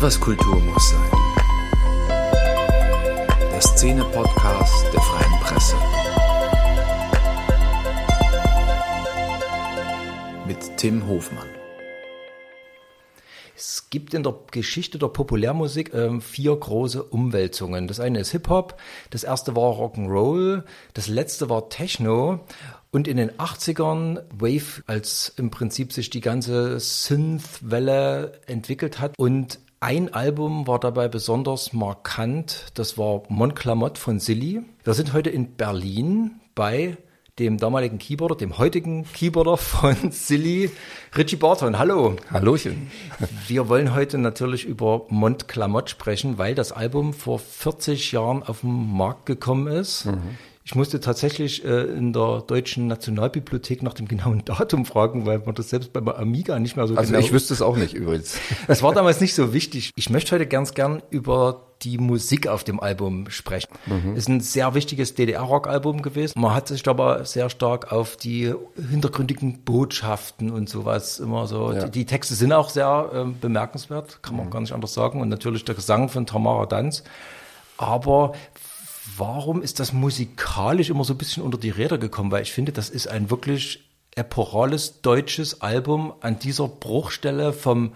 Was Kultur muss sein. Der Szene-Podcast der Freien Presse. Mit Tim Hofmann. Es gibt in der Geschichte der Populärmusik äh, vier große Umwälzungen. Das eine ist Hip-Hop, das erste war Rock'n'Roll, das letzte war Techno und in den 80ern Wave, als im Prinzip sich die ganze Synth-Welle entwickelt hat und ein Album war dabei besonders markant, das war Montclamotte von Silly. Wir sind heute in Berlin bei dem damaligen Keyboarder, dem heutigen Keyboarder von Silly, Richie Barton. Hallo. Hallochen. Wir wollen heute natürlich über Montclamotte sprechen, weil das Album vor 40 Jahren auf den Markt gekommen ist. Mhm. Ich musste tatsächlich äh, in der Deutschen Nationalbibliothek nach dem genauen Datum fragen, weil man das selbst beim Amiga nicht mehr so also genau... ich wüsste es auch nicht übrigens. Das war damals nicht so wichtig. Ich möchte heute ganz gern über die Musik auf dem Album sprechen. Mhm. Ist ein sehr wichtiges DDR-Rock-Album gewesen. Man hat sich aber sehr stark auf die hintergründigen Botschaften und sowas immer so. Ja. Die, die, Texte sind auch sehr äh, bemerkenswert, kann man mhm. gar nicht anders sagen. Und natürlich der Gesang von Tamara Danz. Aber warum ist das musikalisch immer so ein bisschen unter die Räder gekommen? Weil ich finde, das ist ein wirklich epochales deutsches Album an dieser Bruchstelle vom,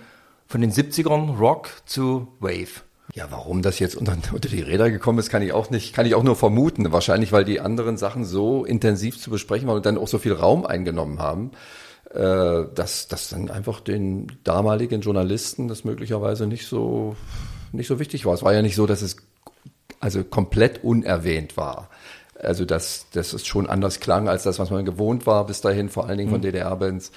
von den 70ern Rock zu Wave. Ja, warum das jetzt unter, unter die Räder gekommen ist, kann ich auch nicht, kann ich auch nur vermuten. Wahrscheinlich, weil die anderen Sachen so intensiv zu besprechen waren und dann auch so viel Raum eingenommen haben, äh, dass das dann einfach den damaligen Journalisten das möglicherweise nicht so nicht so wichtig war. Es war ja nicht so, dass es also komplett unerwähnt war. Also dass, dass es schon anders klang als das, was man gewohnt war bis dahin, vor allen Dingen von mhm. DDR-Bands.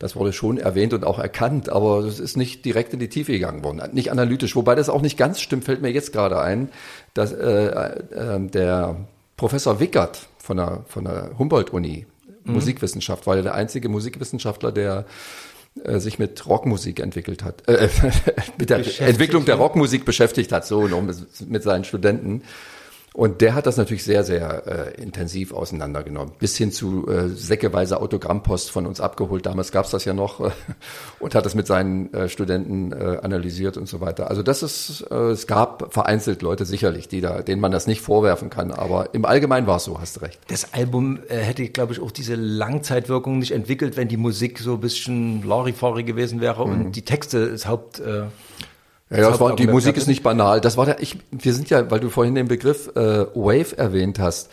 Das wurde schon erwähnt und auch erkannt, aber es ist nicht direkt in die Tiefe gegangen worden, nicht analytisch. Wobei das auch nicht ganz stimmt, fällt mir jetzt gerade ein, dass äh, äh, der Professor Wickert von der, von der Humboldt-Uni, mhm. Musikwissenschaft, war ja der einzige Musikwissenschaftler, der sich mit Rockmusik entwickelt hat, äh, mit der Entwicklung der Rockmusik beschäftigt hat, so mit, mit seinen Studenten. Und der hat das natürlich sehr, sehr äh, intensiv auseinandergenommen. Bis hin zu äh, säckeweise Autogrammpost von uns abgeholt. Damals gab's das ja noch. Äh, und hat das mit seinen äh, Studenten äh, analysiert und so weiter. Also das ist, äh, es gab vereinzelt Leute sicherlich, die da, denen man das nicht vorwerfen kann. Aber im Allgemeinen war es so, hast recht. Das Album äh, hätte, glaube ich, auch diese Langzeitwirkung nicht entwickelt, wenn die Musik so ein bisschen Larifari gewesen wäre mhm. und die Texte das Haupt... Äh ja, ja das war, die Musik ist nicht banal. Das war der, ich, wir sind ja, weil du vorhin den Begriff äh, Wave erwähnt hast.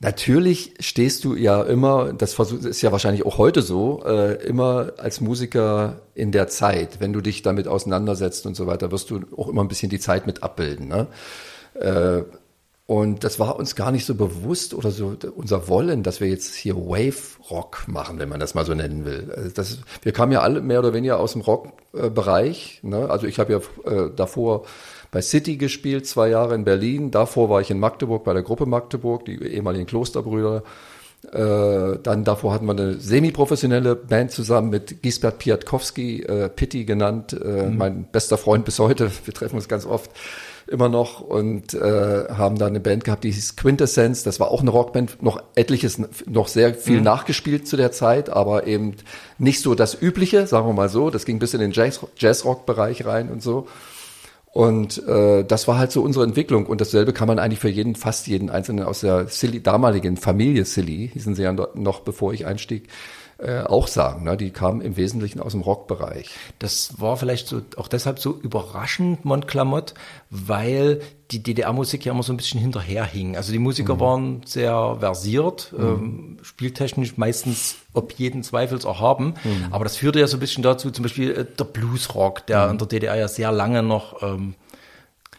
Natürlich stehst du ja immer, das ist ja wahrscheinlich auch heute so, äh, immer als Musiker in der Zeit. Wenn du dich damit auseinandersetzt und so weiter, wirst du auch immer ein bisschen die Zeit mit abbilden. Ne? Äh, und das war uns gar nicht so bewusst oder so unser Wollen, dass wir jetzt hier Wave Rock machen, wenn man das mal so nennen will. Also das, wir kamen ja alle mehr oder weniger aus dem Rock-Bereich. Ne? Also ich habe ja äh, davor bei City gespielt, zwei Jahre in Berlin. Davor war ich in Magdeburg bei der Gruppe Magdeburg, die ehemaligen Klosterbrüder. Äh, dann davor hatten wir eine semi-professionelle Band zusammen mit Gisbert Piatkowski, äh, Pitti genannt, äh, mhm. mein bester Freund bis heute. Wir treffen uns ganz oft immer noch und äh, haben da eine Band gehabt, die hieß Quintessence. Das war auch eine Rockband, noch etliches, noch sehr viel mhm. nachgespielt zu der Zeit, aber eben nicht so das Übliche, sagen wir mal so. Das ging bis in den Jazz, Jazzrock-Bereich rein und so. Und äh, das war halt so unsere Entwicklung. Und dasselbe kann man eigentlich für jeden, fast jeden Einzelnen aus der Silly, damaligen Familie Silly, hießen sie ja noch bevor ich einstieg, äh, auch sagen. Ne? Die kamen im Wesentlichen aus dem Rockbereich. Das war vielleicht so auch deshalb so überraschend, Montclamotte, weil die DDR-Musik ja immer so ein bisschen hinterherhing. Also die Musiker mhm. waren sehr versiert, mhm. ähm, spieltechnisch meistens ob jeden Zweifels erhaben. Mhm. Aber das führte ja so ein bisschen dazu, zum Beispiel äh, der Bluesrock, der mhm. in der DDR ja sehr lange noch ähm,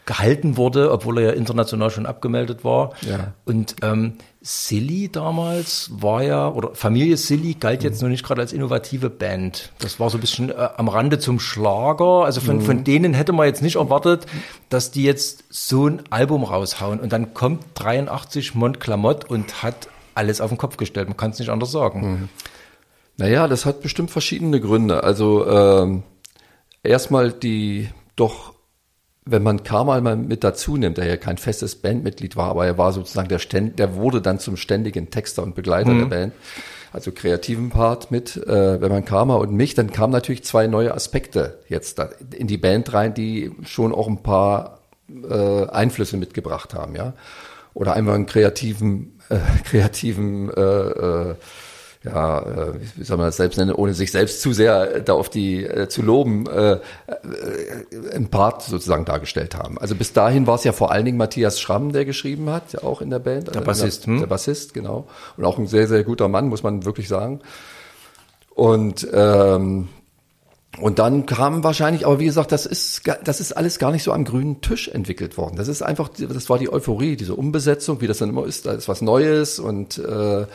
gehalten wurde, obwohl er ja international schon abgemeldet war. Ja. Und ähm, Silly damals war ja, oder Familie Silly galt jetzt mhm. noch nicht gerade als innovative Band. Das war so ein bisschen äh, am Rande zum Schlager. Also von, mhm. von denen hätte man jetzt nicht erwartet, dass die jetzt so ein Album raushauen. Und dann kommt 83 Montclamotte und hat alles auf den Kopf gestellt. Man kann es nicht anders sagen. Mhm. Naja, das hat bestimmt verschiedene Gründe. Also ähm, erstmal die doch wenn man Karmal mal mit dazu nimmt, der ja kein festes Bandmitglied war, aber er war sozusagen der Ständ, der wurde dann zum ständigen Texter und Begleiter mhm. der Band, also kreativen Part mit, äh, wenn man Karma und mich, dann kamen natürlich zwei neue Aspekte jetzt da in die Band rein, die schon auch ein paar äh, Einflüsse mitgebracht haben, ja. Oder einmal einen kreativen, äh, kreativen äh, äh, ja, äh, wie soll man das selbst nennen, ohne sich selbst zu sehr äh, da auf die äh, zu loben, äh, äh, ein Part sozusagen dargestellt haben. Also bis dahin war es ja vor allen Dingen Matthias Schramm, der geschrieben hat, ja auch in der Band. Der Bassist. Der, hm? der Bassist, genau. Und auch ein sehr, sehr guter Mann, muss man wirklich sagen. Und ähm, und dann kam wahrscheinlich, aber wie gesagt, das ist, das ist alles gar nicht so am grünen Tisch entwickelt worden. Das ist einfach, das war die Euphorie, diese Umbesetzung, wie das dann immer ist, da ist was Neues und äh,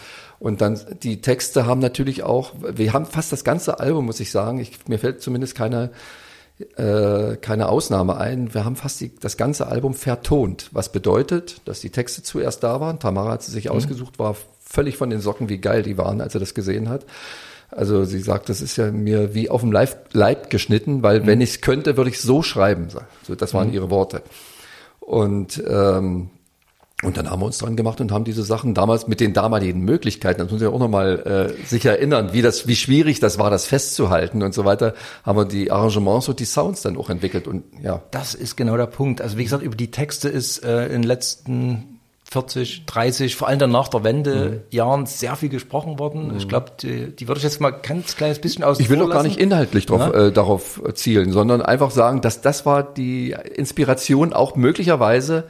und dann die Texte haben natürlich auch, wir haben fast das ganze Album, muss ich sagen. Ich, mir fällt zumindest keine, äh, keine Ausnahme ein. Wir haben fast die, das ganze Album vertont, was bedeutet, dass die Texte zuerst da waren. Tamara hat sie sich mhm. ausgesucht, war völlig von den Socken, wie geil die waren, als er das gesehen hat. Also sie sagt, das ist ja mir wie auf dem Leib, Leib geschnitten, weil mhm. wenn ich es könnte, würde ich so schreiben. So, das waren mhm. ihre Worte. Und ähm, und dann haben wir uns dran gemacht und haben diese Sachen damals mit den damaligen Möglichkeiten, das muss ich auch nochmal äh, sich erinnern, wie das, wie schwierig das war, das festzuhalten und so weiter, haben wir die Arrangements und die Sounds dann auch entwickelt und ja. Das ist genau der Punkt. Also wie gesagt, über die Texte ist äh, in den letzten 40, 30, vor allem dann nach der Wende mhm. Jahren sehr viel gesprochen worden. Mhm. Ich glaube, die, die würde ich jetzt mal ganz kleines bisschen aus. Ich will doch gar nicht inhaltlich drauf, ja? äh, darauf zielen, sondern einfach sagen, dass das war die Inspiration auch möglicherweise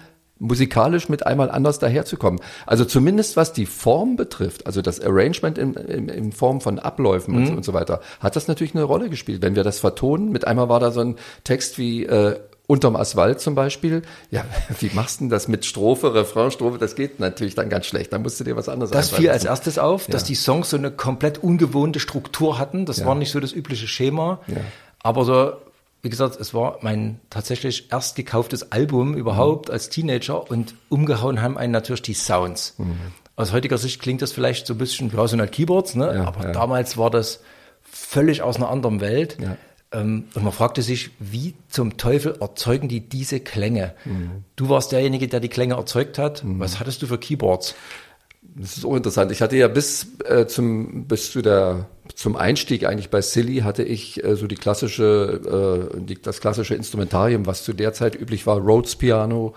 musikalisch mit einmal anders daherzukommen. Also zumindest was die Form betrifft, also das Arrangement in, in, in Form von Abläufen mhm. und, so, und, so, weiter, hat das natürlich eine Rolle gespielt. Wenn wir das vertonen, mit einmal war da so ein Text wie äh, Unterm Asphalt zum Beispiel, ja, wie machst du denn das mit Strophe, Refrain, Strophe? Das geht natürlich dann ganz schlecht. Da musst du dir was anderes Das fiel als erstes auf, dass die Songs so eine komplett ungewohnte Struktur hatten. Das ja. war nicht so das übliche Schema. Ja. Aber so wie gesagt, es war mein tatsächlich erst gekauftes Album überhaupt mhm. als Teenager und umgehauen haben einen natürlich die Sounds. Mhm. Aus heutiger Sicht klingt das vielleicht so ein bisschen, ja, so halt Keyboards, ne? Ja, aber ja. damals war das völlig aus einer anderen Welt. Ja. Ähm, und man fragte sich, wie zum Teufel erzeugen die diese Klänge? Mhm. Du warst derjenige, der die Klänge erzeugt hat. Mhm. Was hattest du für Keyboards? Das ist auch interessant. Ich hatte ja bis äh, zum bis zu der zum Einstieg eigentlich bei Silly hatte ich äh, so die klassische äh, die, das klassische Instrumentarium, was zu der Zeit üblich war, Rhodes Piano,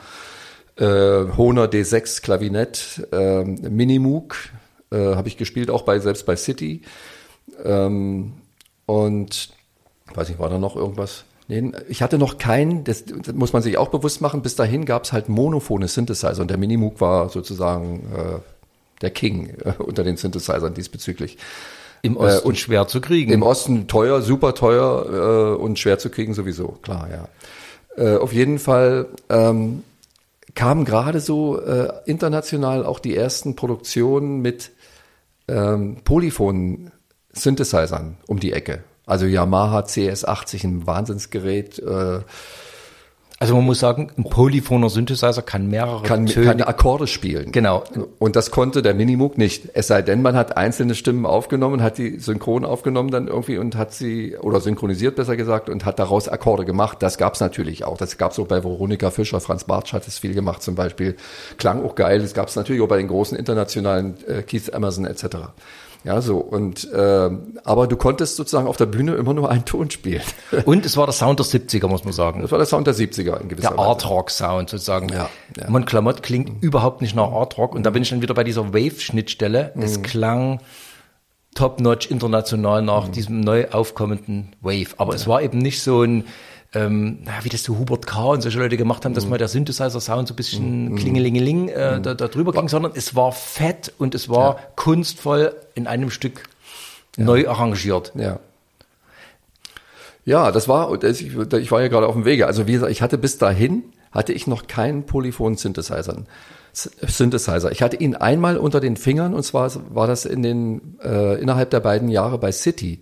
äh, Hohner D6 Klavinett, äh, Minimoog äh, habe ich gespielt, auch bei selbst bei City ähm, und weiß nicht, war da noch irgendwas? Nee, ich hatte noch keinen, das, das, muss man sich auch bewusst machen, bis dahin gab es halt monophone Synthesizer und der Minimoog war sozusagen äh, der King äh, unter den Synthesizern diesbezüglich. Im Osten äh, und schwer zu kriegen. Im Osten teuer, super teuer äh, und schwer zu kriegen sowieso, klar, ja. Äh, auf jeden Fall ähm, kamen gerade so international auch die ersten Produktionen mit ähm, Polyphon-Synthesizern um die Ecke. Also Yamaha CS80, ein Wahnsinnsgerät, äh, also man muss sagen, ein polyphoner Synthesizer kann mehrere kann, Töne, kann Akkorde spielen. Genau. Und das konnte der Minimoog nicht. Es sei denn, man hat einzelne Stimmen aufgenommen, hat die synchron aufgenommen dann irgendwie und hat sie, oder synchronisiert besser gesagt, und hat daraus Akkorde gemacht. Das gab's natürlich auch. Das gab's auch bei Veronika Fischer, Franz Bartsch hat es viel gemacht zum Beispiel. Klang auch geil. Das gab's natürlich auch bei den großen internationalen äh, Keith Emerson etc. Ja, so. Und äh, aber du konntest sozusagen auf der Bühne immer nur einen Ton spielen. Und es war der Sound der 70er, muss man sagen. Das war der Sound der 70er in gewisser Der Art Rock Sound sozusagen. Ja, ja. Mon Clamott klingt mhm. überhaupt nicht nach Art Rock. Und da bin ich dann wieder bei dieser Wave-Schnittstelle. Mhm. Es klang top-notch international nach mhm. diesem neu aufkommenden Wave. Aber ja. es war eben nicht so ein ähm, wie das so Hubert K. und solche Leute gemacht haben, dass mhm. mal der Synthesizer-Sound so ein bisschen mhm. klingelingeling äh, mhm. da, da drüber ging, sondern es war fett und es war ja. kunstvoll in einem Stück ja. neu arrangiert. Ja. Ja, das war, ich war ja gerade auf dem Wege. Also wie gesagt, ich hatte bis dahin, hatte ich noch keinen Polyphon-Synthesizer. Synthesizer. Ich hatte ihn einmal unter den Fingern und zwar war das in den, äh, innerhalb der beiden Jahre bei City.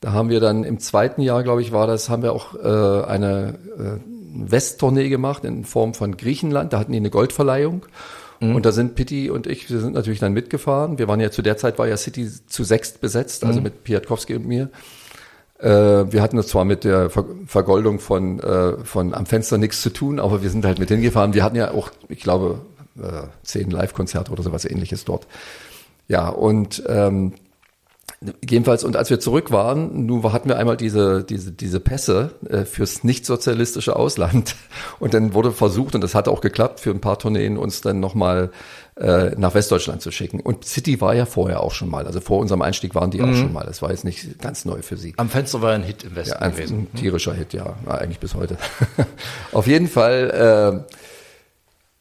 Da haben wir dann im zweiten Jahr, glaube ich, war das, haben wir auch äh, eine äh, Westtournee gemacht in Form von Griechenland. Da hatten die eine Goldverleihung. Mhm. Und da sind Pitti und ich, wir sind natürlich dann mitgefahren. Wir waren ja zu der Zeit, war ja City zu sechst besetzt, also mhm. mit Piatkowski und mir. Äh, wir hatten es zwar mit der Ver Vergoldung von, äh, von am Fenster nichts zu tun, aber wir sind halt mit hingefahren. Wir hatten ja auch, ich glaube, äh, zehn Live-Konzerte oder sowas ähnliches dort. Ja, und ähm, Jedenfalls, und als wir zurück waren, nun hatten wir einmal diese, diese, diese Pässe äh, fürs nicht-sozialistische Ausland. Und dann wurde versucht, und das hat auch geklappt, für ein paar Tourneen uns dann nochmal äh, nach Westdeutschland zu schicken. Und City war ja vorher auch schon mal. Also vor unserem Einstieg waren die mhm. auch schon mal. Das war jetzt nicht ganz neu für sie. Am Fenster war ein Hit im Westen ja, ein, gewesen. Ein tierischer Hit, ja. Eigentlich bis heute. Auf jeden Fall. Äh,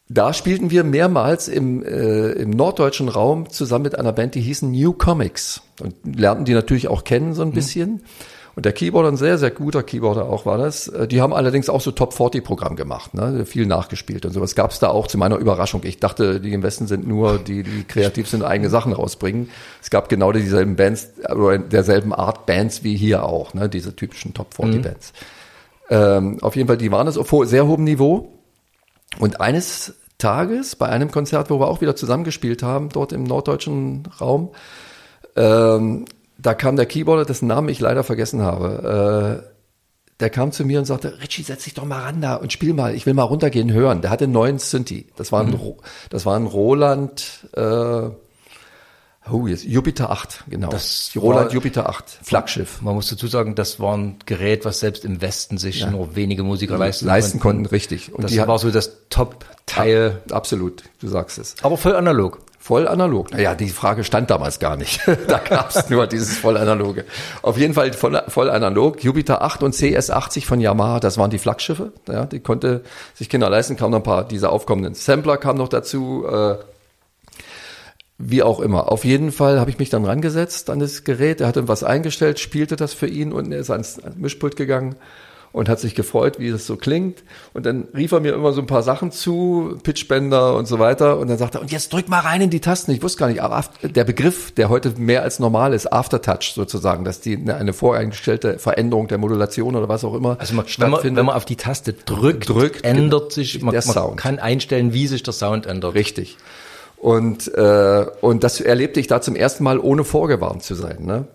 da spielten wir mehrmals im, äh, im norddeutschen Raum zusammen mit einer Band, die hießen New Comics. Und lernten die natürlich auch kennen so ein mhm. bisschen. Mhm. Und der Keyboarder, ein sehr, sehr guter Keyboarder auch war das. Äh, die haben allerdings auch so Top 40 Programm gemacht, ne? viel nachgespielt und sowas. Gab es da auch zu meiner Überraschung. Ich dachte, die im Westen sind nur die, die kreativ sind, eigene Sachen rausbringen. Es gab genau dieselben Bands oder derselben Art Bands wie hier auch, ne? diese typischen Top 40 mhm. Bands. Ähm, auf jeden Fall, die waren es auf sehr hohem Niveau. Und eines Tages bei einem Konzert, wo wir auch wieder zusammengespielt haben, dort im norddeutschen Raum, ähm, da kam der Keyboarder, dessen Namen ich leider vergessen habe, äh, der kam zu mir und sagte, Richie, setz dich doch mal ran da und spiel mal, ich will mal runtergehen hören. Der hatte einen neuen Synthi. Das war ein, mhm. das war ein Roland, äh, Oh, jetzt Jupiter 8, genau. Das Roland Jupiter 8, Flaggschiff. Man muss dazu sagen, das war ein Gerät, was selbst im Westen sich ja. nur wenige Musiker leisten, leisten konnten. richtig. Und das war so das Top-Teil. Absolut, du sagst es. Aber voll analog. Voll analog. Naja, die Frage stand damals gar nicht. da gab es nur dieses voll analoge. Auf jeden Fall voll, voll analog. Jupiter 8 und CS80 von Yamaha, das waren die Flaggschiffe. Ja, die konnte sich Kinder leisten, kamen noch ein paar dieser aufkommenden Sampler kamen noch dazu. Äh, wie auch immer. Auf jeden Fall habe ich mich dann rangesetzt an das Gerät. Er hatte was eingestellt, spielte das für ihn und er ist ans, Mischpult gegangen und hat sich gefreut, wie das so klingt. Und dann rief er mir immer so ein paar Sachen zu, Pitchbänder und so weiter. Und dann sagte er, und jetzt drück mal rein in die Tasten. Ich wusste gar nicht, aber der Begriff, der heute mehr als normal ist, Aftertouch sozusagen, dass die eine voreingestellte Veränderung der Modulation oder was auch immer also man, wenn, man, wenn man auf die Taste drückt, drückt ändert sich, man, man kann einstellen, wie sich der Sound ändert. Richtig. Und, äh, und das erlebte ich da zum ersten Mal, ohne vorgewarnt zu sein. Ne?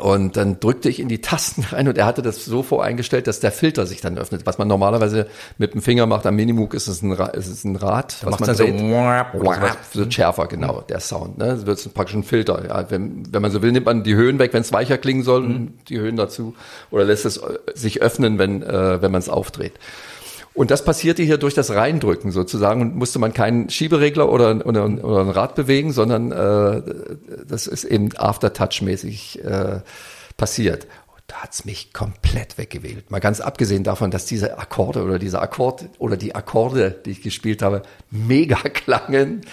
Und dann drückte ich in die Tasten rein und er hatte das so voreingestellt, dass der Filter sich dann öffnet. Was man normalerweise mit dem Finger macht am Minimoog, ist es ein, ist es ein Rad, was man dreht. So, wird schärfer, genau, der Sound. Ne? Das wird praktisch ein Filter. Ja, wenn, wenn man so will, nimmt man die Höhen weg, wenn es weicher klingen soll, mhm. die Höhen dazu. Oder lässt es sich öffnen, wenn, äh, wenn man es aufdreht. Und das passierte hier durch das Reindrücken sozusagen und musste man keinen Schieberegler oder, oder, oder ein Rad bewegen, sondern äh, das ist eben Aftertouch-mäßig äh, passiert. Und da hat's mich komplett weggewählt. Mal ganz abgesehen davon, dass diese Akkorde oder dieser Akkord oder die Akkorde, die ich gespielt habe, mega klangen.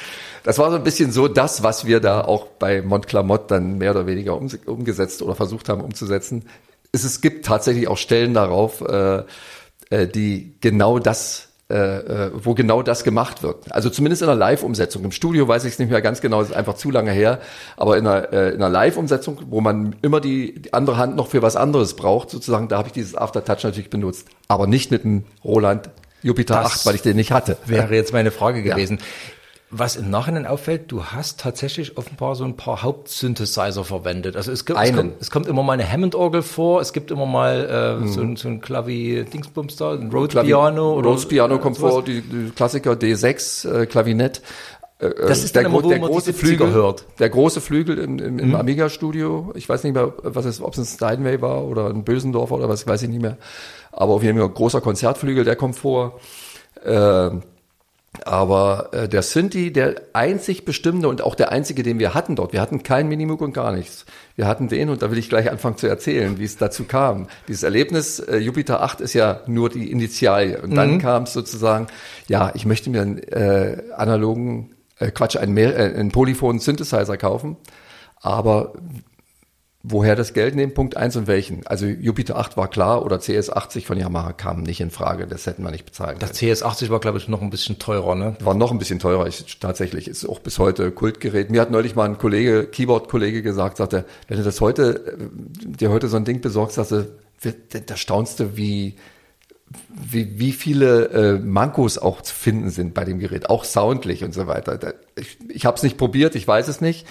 Das war so ein bisschen so das, was wir da auch bei Montclamotte dann mehr oder weniger um, umgesetzt oder versucht haben umzusetzen. Es, es gibt tatsächlich auch Stellen darauf, äh, äh, die genau das äh, äh, wo genau das gemacht wird. Also zumindest in der Live-Umsetzung. Im Studio weiß ich es nicht mehr ganz genau, das ist einfach zu lange her. Aber in einer, äh, in einer Live-Umsetzung, wo man immer die, die andere Hand noch für was anderes braucht, sozusagen, da habe ich dieses Aftertouch natürlich benutzt. Aber nicht mit dem Roland Jupiter das 8, weil ich den nicht hatte. Wäre jetzt meine Frage gewesen. Ja. Was im Nachhinein auffällt, du hast tatsächlich offenbar so ein paar Hauptsynthesizer verwendet. Also es, gibt, es, kommt, es kommt immer mal eine Hammond-Orgel vor, es gibt immer mal äh, hm. so, ein, so ein Klavi-Dingsbums da, ein Rhodes Piano. Oder, Rhodes Piano kommt sowas. vor, die, die Klassiker D6, äh, Klavinett. Äh, äh, das ist der, immer, der große Flügel hört. Der große Flügel im, im, im mhm. Amiga-Studio. Ich weiß nicht mehr, was es, ob es ein Steinway war oder ein Bösendorfer oder was, weiß ich nicht mehr. Aber auf jeden Fall ein großer Konzertflügel, der kommt vor. Äh, aber äh, der Synthi, der einzig bestimmte und auch der einzige, den wir hatten dort, wir hatten kein Minimoog und gar nichts. Wir hatten den und da will ich gleich anfangen zu erzählen, wie es dazu kam. Dieses Erlebnis, äh, Jupiter 8 ist ja nur die Initialie. Und dann mhm. kam es sozusagen, ja, ich möchte mir einen äh, analogen, äh, Quatsch, einen, äh, einen polyphonen Synthesizer kaufen. Aber Woher das Geld nehmen? Punkt eins und welchen? Also Jupiter 8 war klar oder CS80 von Yamaha kam nicht in Frage. Das hätten wir nicht bezahlt. Das CS80 war, glaube ich, noch ein bisschen teurer, ne? War noch ein bisschen teurer. Ich, tatsächlich ist auch bis heute Kultgerät. Mir hat neulich mal ein Kollege, Keyboard-Kollege gesagt, sagte, wenn du das heute, äh, dir heute so ein Ding besorgst, sagte, da staunst du, wie, wie, wie viele äh, Mankos auch zu finden sind bei dem Gerät, auch soundlich und so weiter. ich ich habe es nicht probiert, ich weiß es nicht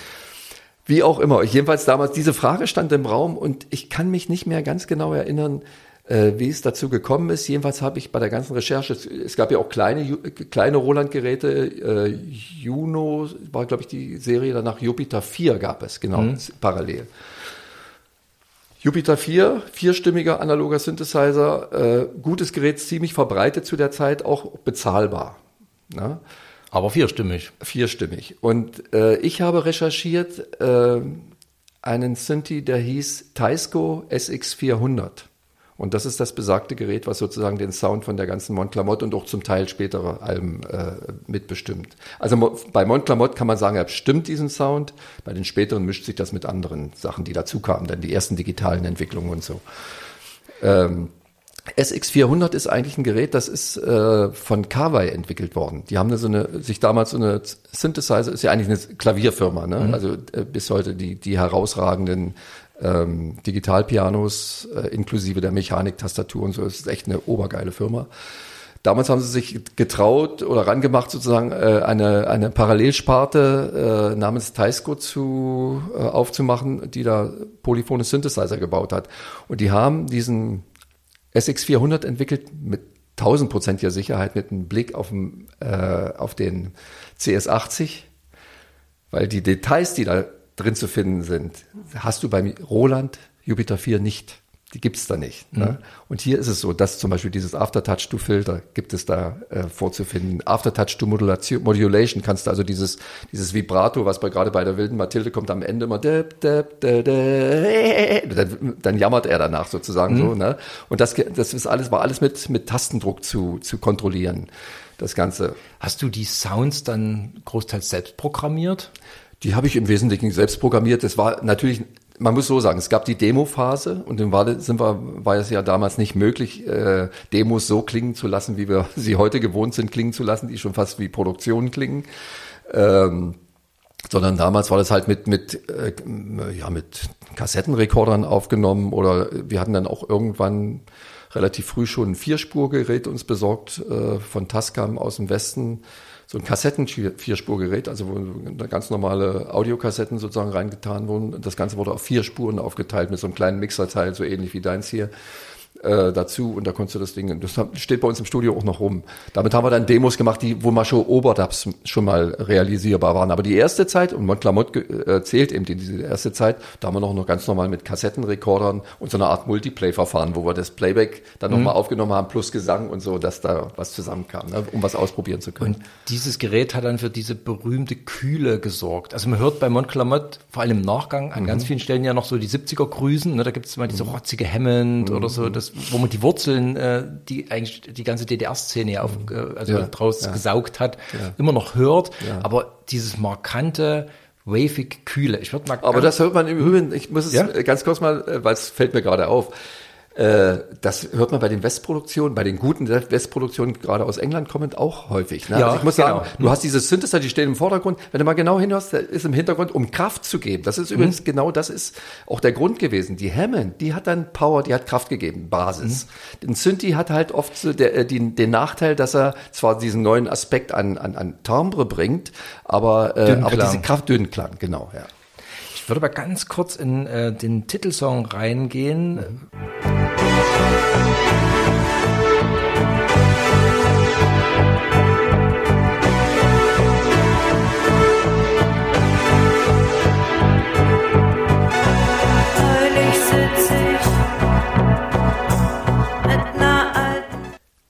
Wie auch immer. Jedenfalls damals diese Frage stand im Raum und ich kann mich nicht mehr ganz genau erinnern, äh, wie es dazu gekommen ist. Jedenfalls habe ich bei der ganzen Recherche, es, gab ja auch kleine, kleine Roland-Geräte, äh, Juno war, glaube ich, die Serie danach, Jupiter 4 gab es, genau, mhm. parallel. Jupiter 4, vierstimmiger analoger Synthesizer, äh, gutes Gerät, ziemlich verbreitet zu der Zeit, auch bezahlbar. Ne? Aber vierstimmig. Vierstimmig. Und äh, ich habe recherchiert äh, einen Synthi, der hieß Taisco SX400. Und das ist das besagte Gerät, was sozusagen den Sound von der ganzen Montclamotte und auch zum Teil spätere Alben äh, mitbestimmt. Also bei Montclamotte kann man sagen, er bestimmt diesen Sound. Bei den späteren mischt sich das mit anderen Sachen, die dazukamen, dann die ersten digitalen Entwicklungen und so. Ähm, SX400 ist eigentlich ein Gerät, das ist äh, von Carvey entwickelt worden. Die haben so eine, sich damals so eine Synthesizer, ist ja eigentlich eine Klavierfirma, ne? Mhm. also äh, bis heute die, die herausragenden ähm, Digitalpianos äh, inklusive der Mechaniktastatur und so. Das ist echt eine obergeile Firma. Damals haben sie sich getraut oder rangemacht, sozusagen äh, eine, eine Parallelsparte äh, namens Taisco zu, äh, aufzumachen, die da polyphone Synthesizer gebaut hat. Und die haben diesen SX400 entwickelt mit tausendprozentiger Sicherheit mit einem Blick auf, den, äh, auf den CS80, weil die Details, die da drin zu finden sind, hast du beim Roland Jupiter 4 nicht. Die gibt's da nicht. Ne? Mhm. Ne? Und hier ist es so, dass zum Beispiel dieses Aftertouch-to-Filter gibt es da äh, vorzufinden. Aftertouch-to-Modulation Modulation kannst du also dieses, dieses Vibrato, was bei, gerade bei der wilden Mathilde kommt am Ende immer, dab, dab, dab, dann, dann jammert er danach sozusagen mhm. so. Ne? Und das, das ist alles, war alles mit, mit Tastendruck zu, zu kontrollieren, das Ganze. Hast du die Sounds dann großteils selbst programmiert? Die habe ich im Wesentlichen selbst programmiert. Das war natürlich, man muss so sagen, es gab die Demo-Phase und dann war, sind wir, war es ja damals nicht möglich, äh, Demos so klingen zu lassen, wie wir sie heute gewohnt sind, klingen zu lassen, die schon fast wie Produktionen klingen. Ähm, sondern damals war das halt mit mit äh, ja mit Kassettenrekordern aufgenommen oder wir hatten dann auch irgendwann relativ früh schon ein Vierspurgerät uns besorgt äh, von Tascam aus dem Westen so ein Kassetten-Vierspurgerät, also wo ganz normale Audiokassetten sozusagen reingetan wurden. Das Ganze wurde auf vier Spuren aufgeteilt mit so einem kleinen Mixerteil, so ähnlich wie deins hier äh, dazu und da konntest du das Ding, das steht bei uns im Studio auch noch rum. Damit haben wir dann Demos gemacht, die, wo mal schon Oberdubs schon mal realisierbar waren. Aber die erste Zeit, und Montclamotte äh, zählt eben diese erste Zeit, da haben wir noch, noch ganz normal mit Kassettenrekordern und so einer Art Multiplay-Verfahren, wo wir das Playback dann mhm. nochmal aufgenommen haben, plus Gesang und so, dass da was zusammenkam, ne, um was ausprobieren zu können. Und dieses Gerät hat dann für diese berühmte Kühle gesorgt. Also man hört bei Montclamotte vor allem im Nachgang an mhm. ganz vielen Stellen ja noch so die 70er Grüßen, ne, da gibt es mal diese mhm. rotzige Hammond mhm. oder so, das wo man die Wurzeln, äh, die eigentlich die ganze DDR-Szene ja auf, äh, also ja, draus ja. gesaugt hat, ja. immer noch hört. Aber dieses markante, wavig kühle. Ich würde mal. Aber das hört man im Übrigen. Ich muss es ganz kurz mal, äh, weil es fällt mir gerade auf. Äh, das hört man bei den Westproduktionen, bei den guten Westproduktionen, gerade aus England kommend, auch häufig. Ne? Ja, also ich muss genau. sagen, du hast diese Synthesizer, die stehen im Vordergrund. Wenn du mal genau hinhörst, ist im Hintergrund, um Kraft zu geben. Das ist übrigens mhm. genau, das ist auch der Grund gewesen. Die Hammond, die hat dann Power, die hat Kraft gegeben, Basis. Mhm. Den Synthi hat halt oft so der, äh, den, den Nachteil, dass er zwar diesen neuen Aspekt an, an, an Timbre bringt, aber, äh, aber diese Kraft dünn klang, genau, ja. Ich würde aber ganz kurz in äh, den Titelsong reingehen. Mhm.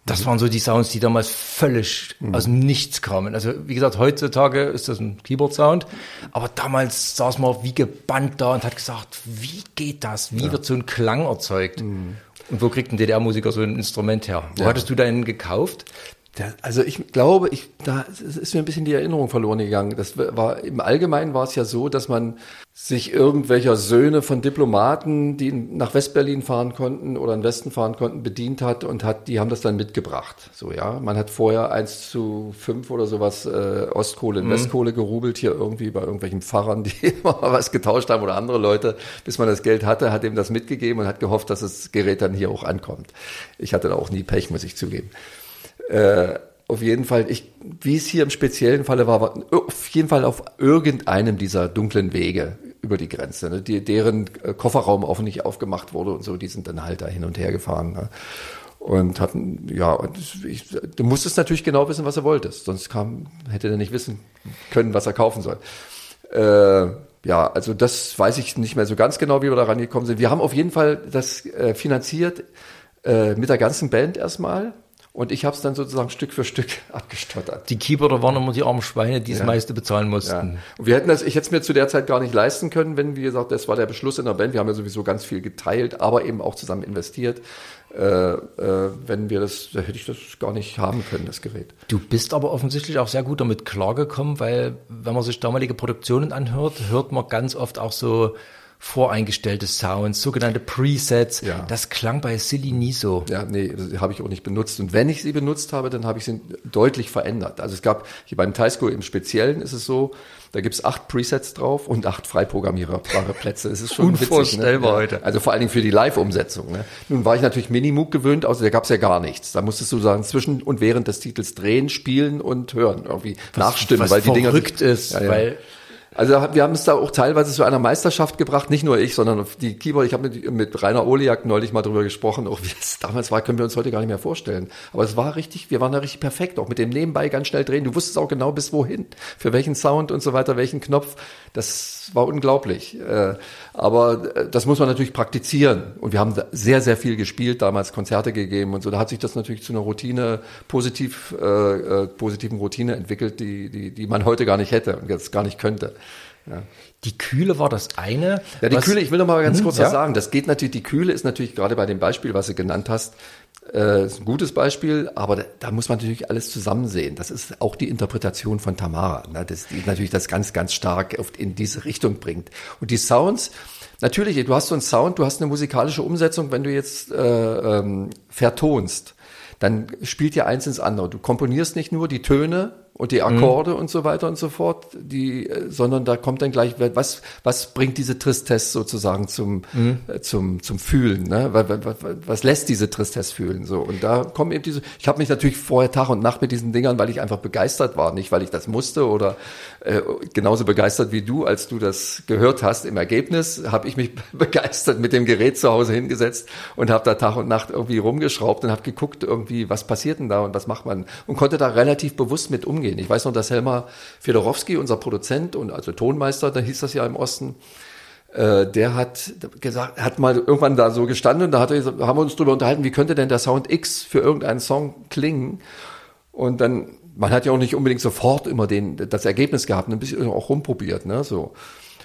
Das waren so die Sounds, die damals völlig mhm. aus dem Nichts kamen. Also wie gesagt, heutzutage ist das ein Keyboard-Sound, aber damals saß man wie gebannt da und hat gesagt, wie geht das? Wie ja. wird so ein Klang erzeugt? Mhm. Und wo kriegt ein DDR-Musiker so ein Instrument her? Wo ja. hattest du deinen gekauft? Also ich glaube, ich, da ist mir ein bisschen die Erinnerung verloren gegangen. Das war, im Allgemeinen war es ja so, dass man sich irgendwelcher Söhne von Diplomaten, die nach Westberlin fahren konnten oder in Westen fahren konnten, bedient hat und hat, die haben das dann mitgebracht. So, ja. Man hat vorher eins zu fünf oder sowas, äh, Ostkohle in mhm. Westkohle gerubelt, hier irgendwie bei irgendwelchen Pfarrern, die immer was getauscht haben oder andere Leute, bis man das Geld hatte, hat ihm das mitgegeben und hat gehofft, dass das Gerät dann hier auch ankommt. Ich hatte da auch nie Pech, muss ich zugeben. Äh, auf jeden Fall, ich, wie es hier im speziellen Falle war, war auf jeden Fall auf irgendeinem dieser dunklen Wege über die Grenze, ne? die, deren äh, Kofferraum auch nicht aufgemacht wurde und so, die sind dann halt da hin und her gefahren. Ne? Und hatten, ja, und ich, du musstest natürlich genau wissen, was er wolltest, sonst kam, hätte er nicht wissen können, was er kaufen soll. Äh, ja, also das weiß ich nicht mehr so ganz genau, wie wir da rangekommen sind. Wir haben auf jeden Fall das äh, finanziert äh, mit der ganzen Band erstmal. Und ich habe es dann sozusagen Stück für Stück abgestottert. Die Keyboarder waren immer die armen Schweine, die das meiste bezahlen mussten. Ja. Und wir hätten das, ich hätte es mir zu der Zeit gar nicht leisten können, wenn, wie gesagt, das war der Beschluss in der Band. Wir haben ja sowieso ganz viel geteilt, aber eben auch zusammen investiert. Äh, äh, wenn wir das, da hätte ich das gar nicht haben können, das Gerät. Du bist aber offensichtlich auch sehr gut damit klargekommen, weil wenn man sich damalige Produktionen anhört, hört man ganz oft auch so voreingestellte Sounds, sogenannte Presets. Ja. Das klang bei Silly nie so. Ja, nee, das habe ich auch nicht benutzt. Und wenn ich sie benutzt habe, dann habe ich sie deutlich verändert. Also es gab, hier beim Taisco im Speziellen ist es so, da gibt's acht Presets drauf und acht frei programmierbare Plätze. Es ist schon unvorstellbar witzig, ne? heute. Also vor allen Dingen für die Live-Umsetzung. Ne? Nun war ich natürlich Minimoog gewöhnt, also da gab's ja gar nichts. Da musstest du sagen, zwischen und während des Titels drehen, spielen und hören, irgendwie was, nachstimmen, was weil die Dinger verrückt ist, ja, ja. weil also wir haben es da auch teilweise zu einer Meisterschaft gebracht, nicht nur ich, sondern die Keyboard. Ich habe mit, mit Rainer Oliak neulich mal drüber gesprochen, auch wie es damals war, können wir uns heute gar nicht mehr vorstellen. Aber es war richtig, wir waren da richtig perfekt, auch mit dem nebenbei ganz schnell drehen. Du wusstest auch genau bis wohin, für welchen Sound und so weiter, welchen Knopf. Das war unglaublich. Äh, aber äh, das muss man natürlich praktizieren. Und wir haben sehr, sehr viel gespielt, damals Konzerte gegeben und so. Da hat sich das natürlich zu einer Routine, positiv, äh, äh, positiven Routine entwickelt, die, die, die man heute gar nicht hätte und jetzt gar nicht könnte. Ja. Die Kühle war das eine. Ja, die was, Kühle, ich will noch mal ganz hm, kurz ja? was sagen. Das geht natürlich, die Kühle ist natürlich gerade bei dem Beispiel, was du genannt hast, äh, ist ein gutes Beispiel, aber da, da, muss man natürlich alles zusammen sehen. Das ist auch die Interpretation von Tamara, ne, das, die natürlich das ganz, ganz stark oft in diese Richtung bringt. Und die Sounds, natürlich, du hast so einen Sound, du hast eine musikalische Umsetzung, wenn du jetzt äh, ähm, vertonst, dann spielt ja eins ins andere. Du komponierst nicht nur die Töne, und die Akkorde mhm. und so weiter und so fort, die, äh, sondern da kommt dann gleich, was, was bringt diese Tristesse sozusagen zum, mhm. äh, zum, zum Fühlen, ne? Was, was, was lässt diese Tristesse fühlen, so. Und da kommen eben diese, ich habe mich natürlich vorher Tag und Nacht mit diesen Dingern, weil ich einfach begeistert war, nicht weil ich das musste oder äh, genauso begeistert wie du, als du das gehört hast. Im Ergebnis habe ich mich begeistert mit dem Gerät zu Hause hingesetzt und habe da Tag und Nacht irgendwie rumgeschraubt und habe geguckt irgendwie, was passiert denn da und was macht man und konnte da relativ bewusst mit umgehen umgehen. Ich weiß noch, dass Helmer Fedorowski, unser Produzent und also Tonmeister, da hieß das ja im Osten, äh, der hat gesagt, hat mal irgendwann da so gestanden und da hat er, haben wir uns drüber unterhalten, wie könnte denn der Sound X für irgendeinen Song klingen? Und dann, man hat ja auch nicht unbedingt sofort immer den, das Ergebnis gehabt, ein bisschen auch rumprobiert, ne, so.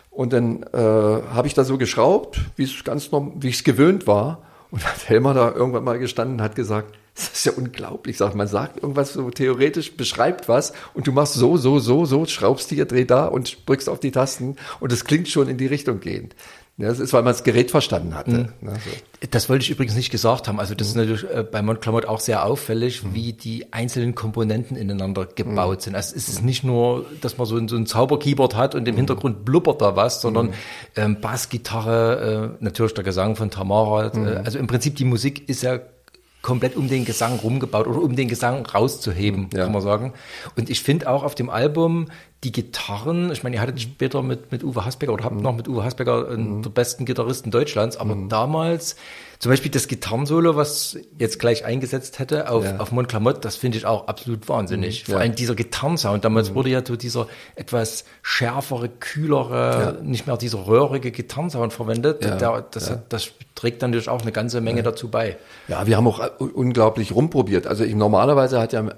Und dann äh, habe ich da so geschraubt, wie es ganz normal, wie ich es gewöhnt war. Und hat Helmer da irgendwann mal gestanden und hat gesagt, das ist ja unglaublich, sagt man sagt irgendwas so theoretisch, beschreibt was und du machst so, so, so, so, schraubst hier, dreh da und drückst auf die Tasten und es klingt schon in die Richtung gehend. Ja, das ist, weil man das Gerät verstanden hatte. Mhm. Ne, so. Das wollte ich übrigens nicht gesagt haben. Also das mhm. ist natürlich äh, bei Montclamotte auch sehr auffällig, mhm. wie die einzelnen Komponenten ineinander gebaut mhm. sind. Also es ist nicht nur, dass man so ein, so ein Zauberkeyboard hat und im mhm. Hintergrund blubbert da was, sondern mhm. ähm, Bassgitarre, äh, natürlich der Gesang von Tamara. Äh, also im Prinzip die Musik ist ja komplett um den Gesang rumgebaut oder um den Gesang rauszuheben, ja. kann man sagen. Und ich finde auch auf dem Album die Gitarren, ich meine, ihr hattet später mit, mit Uwe Hasbecker oder habt mhm. noch mit Uwe Hasbecker einen mhm. der besten Gitarristen Deutschlands, aber mhm. damals zum Beispiel das Gitarrensolo, was jetzt gleich eingesetzt hätte auf, ja. auf Montclamotte, das finde ich auch absolut wahnsinnig. Mhm. Vor ja. allem dieser Gitarrensound. Damals mhm. wurde ja so dieser etwas schärfere, kühlere, nicht mehr dieser röhrige Gitarrensound verwendet. Der, das, hat, das trägt dann natürlich auch eine ganze Menge dazu bei. Ja, wir haben auch unglaublich rumprobiert. Also ich, normalerweise hat ja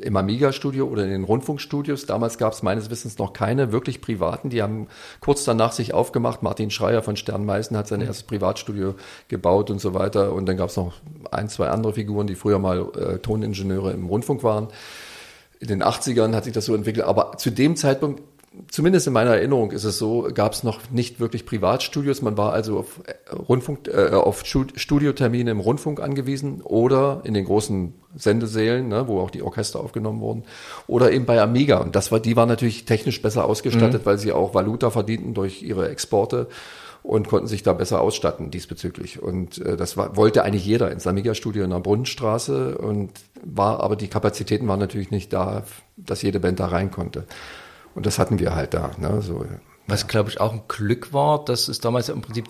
im Amiga-Studio oder in den Rundfunkstudios. Damals gab es meines Wissens noch keine wirklich privaten. Die haben kurz danach sich aufgemacht. Martin Schreier von Sternmeißen hat sein mhm. erstes Privatstudio gebaut und so weiter. Und dann gab es noch ein, zwei andere Figuren, die früher mal äh, Toningenieure im Rundfunk waren. In den 80ern hat sich das so entwickelt. Aber zu dem Zeitpunkt zumindest in meiner Erinnerung ist es so, gab es noch nicht wirklich Privatstudios. Man war also auf äh, Rundfunk, äh, auf Studiotermine im Rundfunk angewiesen oder in den großen Sendesälen, ne, wo auch die Orchester aufgenommen wurden, oder eben bei Amiga. Und das war, die waren natürlich technisch besser ausgestattet, mhm. weil sie auch Valuta verdienten durch ihre Exporte und konnten sich da besser ausstatten diesbezüglich. Und äh, das war, wollte eigentlich jeder ins Amiga-Studio in der Brunnenstraße und war, aber die Kapazitäten waren natürlich nicht da, dass jede Band da rein konnte. Und das hatten wir halt da. Ne? So, Was, glaube ich, auch ein Glück war, dass es damals ja im Prinzip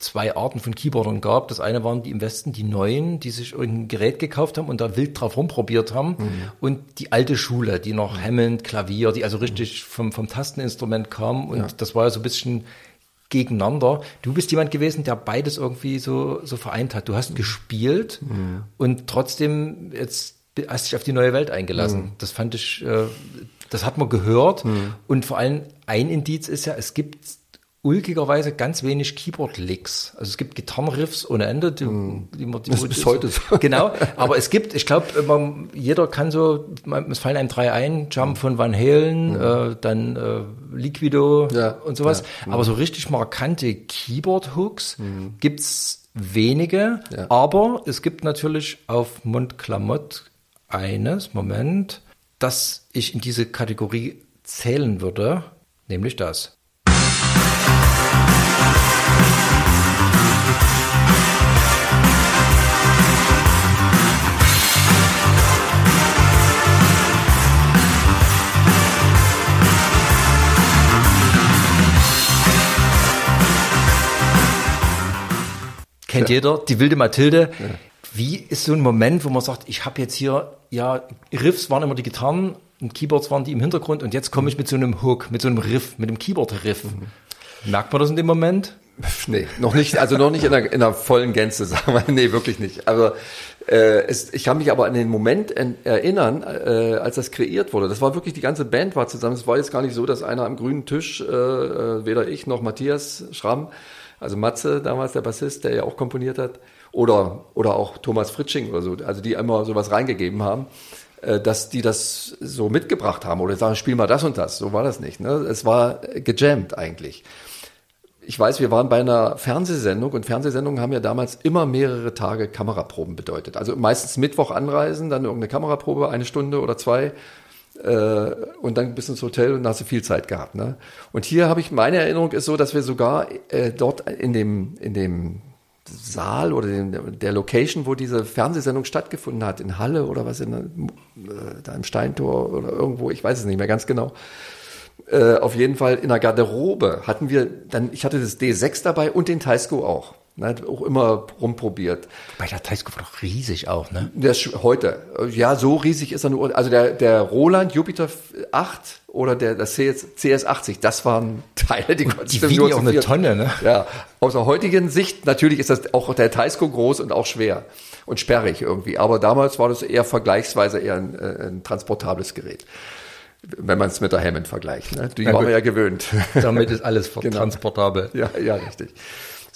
zwei Arten von Keyboardern gab. Das eine waren die im Westen, die Neuen, die sich irgendein Gerät gekauft haben und da wild drauf rumprobiert haben. Mhm. Und die alte Schule, die noch Hammond, Klavier, die also richtig vom, vom Tasteninstrument kam. Und ja. das war ja so ein bisschen gegeneinander. Du bist jemand gewesen, der beides irgendwie so, so vereint hat. Du hast mhm. gespielt mhm. und trotzdem jetzt hast dich auf die neue Welt eingelassen. Mhm. Das fand ich, äh, das hat man gehört. Mhm. Und vor allem ein Indiz ist ja, es gibt ulkigerweise ganz wenig Keyboard-Licks. Also es gibt Gitarrenriffs ohne Ende, die, mm. die man die das ist bis heute so. Genau, aber es gibt, ich glaube, jeder kann so, es fallen einem drei ein, Jump von Van Halen, mm. äh, dann äh, Liquido ja, und sowas. Ja, aber so richtig markante Keyboard-Hooks mm. gibt's wenige, ja. aber es gibt natürlich auf Mundklamott eines, Moment, das ich in diese Kategorie zählen würde, nämlich das. Kennt ja. jeder, die wilde Mathilde. Ja. Wie ist so ein Moment, wo man sagt, ich habe jetzt hier, ja, Riffs waren immer die Gitarren und Keyboards waren die im Hintergrund und jetzt komme ich mit so einem Hook, mit so einem Riff, mit einem Keyboard-Riff. Mhm. Merkt man das in dem Moment? Nee, noch nicht, also noch nicht in einer, in einer vollen Gänze, sagen wir. Nee, wirklich nicht. Aber äh, es, ich kann mich aber an den Moment erinnern, äh, als das kreiert wurde. Das war wirklich, die ganze Band war zusammen. Es war jetzt gar nicht so, dass einer am grünen Tisch, äh, äh weder ich noch Matthias Schramm, also Matze damals, der Bassist, der ja auch komponiert hat, oder, oder auch Thomas Fritsching oder so, also die immer sowas reingegeben haben, äh, dass die das so mitgebracht haben oder sagen, spiel mal das und das. So war das nicht. Ne? Es war gejammt eigentlich. Ich weiß, wir waren bei einer Fernsehsendung und Fernsehsendungen haben ja damals immer mehrere Tage Kameraproben bedeutet. Also meistens Mittwoch anreisen, dann irgendeine Kameraprobe, eine Stunde oder zwei äh, und dann bis ins Hotel und dann hast du viel Zeit gehabt. Ne? Und hier habe ich, meine Erinnerung ist so, dass wir sogar äh, dort in dem, in dem Saal oder in der Location, wo diese Fernsehsendung stattgefunden hat, in Halle oder was, in, äh, da im Steintor oder irgendwo, ich weiß es nicht mehr ganz genau. Äh, auf jeden Fall in der Garderobe hatten wir dann, ich hatte das D6 dabei und den Taisko auch. Ne, auch immer rumprobiert. Bei der Taisko war doch riesig auch, ne? Der ist heute. Ja, so riesig ist er nur. Also der, der Roland Jupiter 8 oder der, das CS, CS80, das waren Teile, die konnten Die auch eine Tonne, ne? Ja. Aus der heutigen Sicht, natürlich ist das auch der Taisko groß und auch schwer und sperrig irgendwie. Aber damals war das eher vergleichsweise eher ein, äh, ein transportables Gerät wenn man es mit der Hammond vergleicht. Ne? Die waren wir ja gewöhnt. Damit ist alles genau. transportabel. Ja, ja, richtig.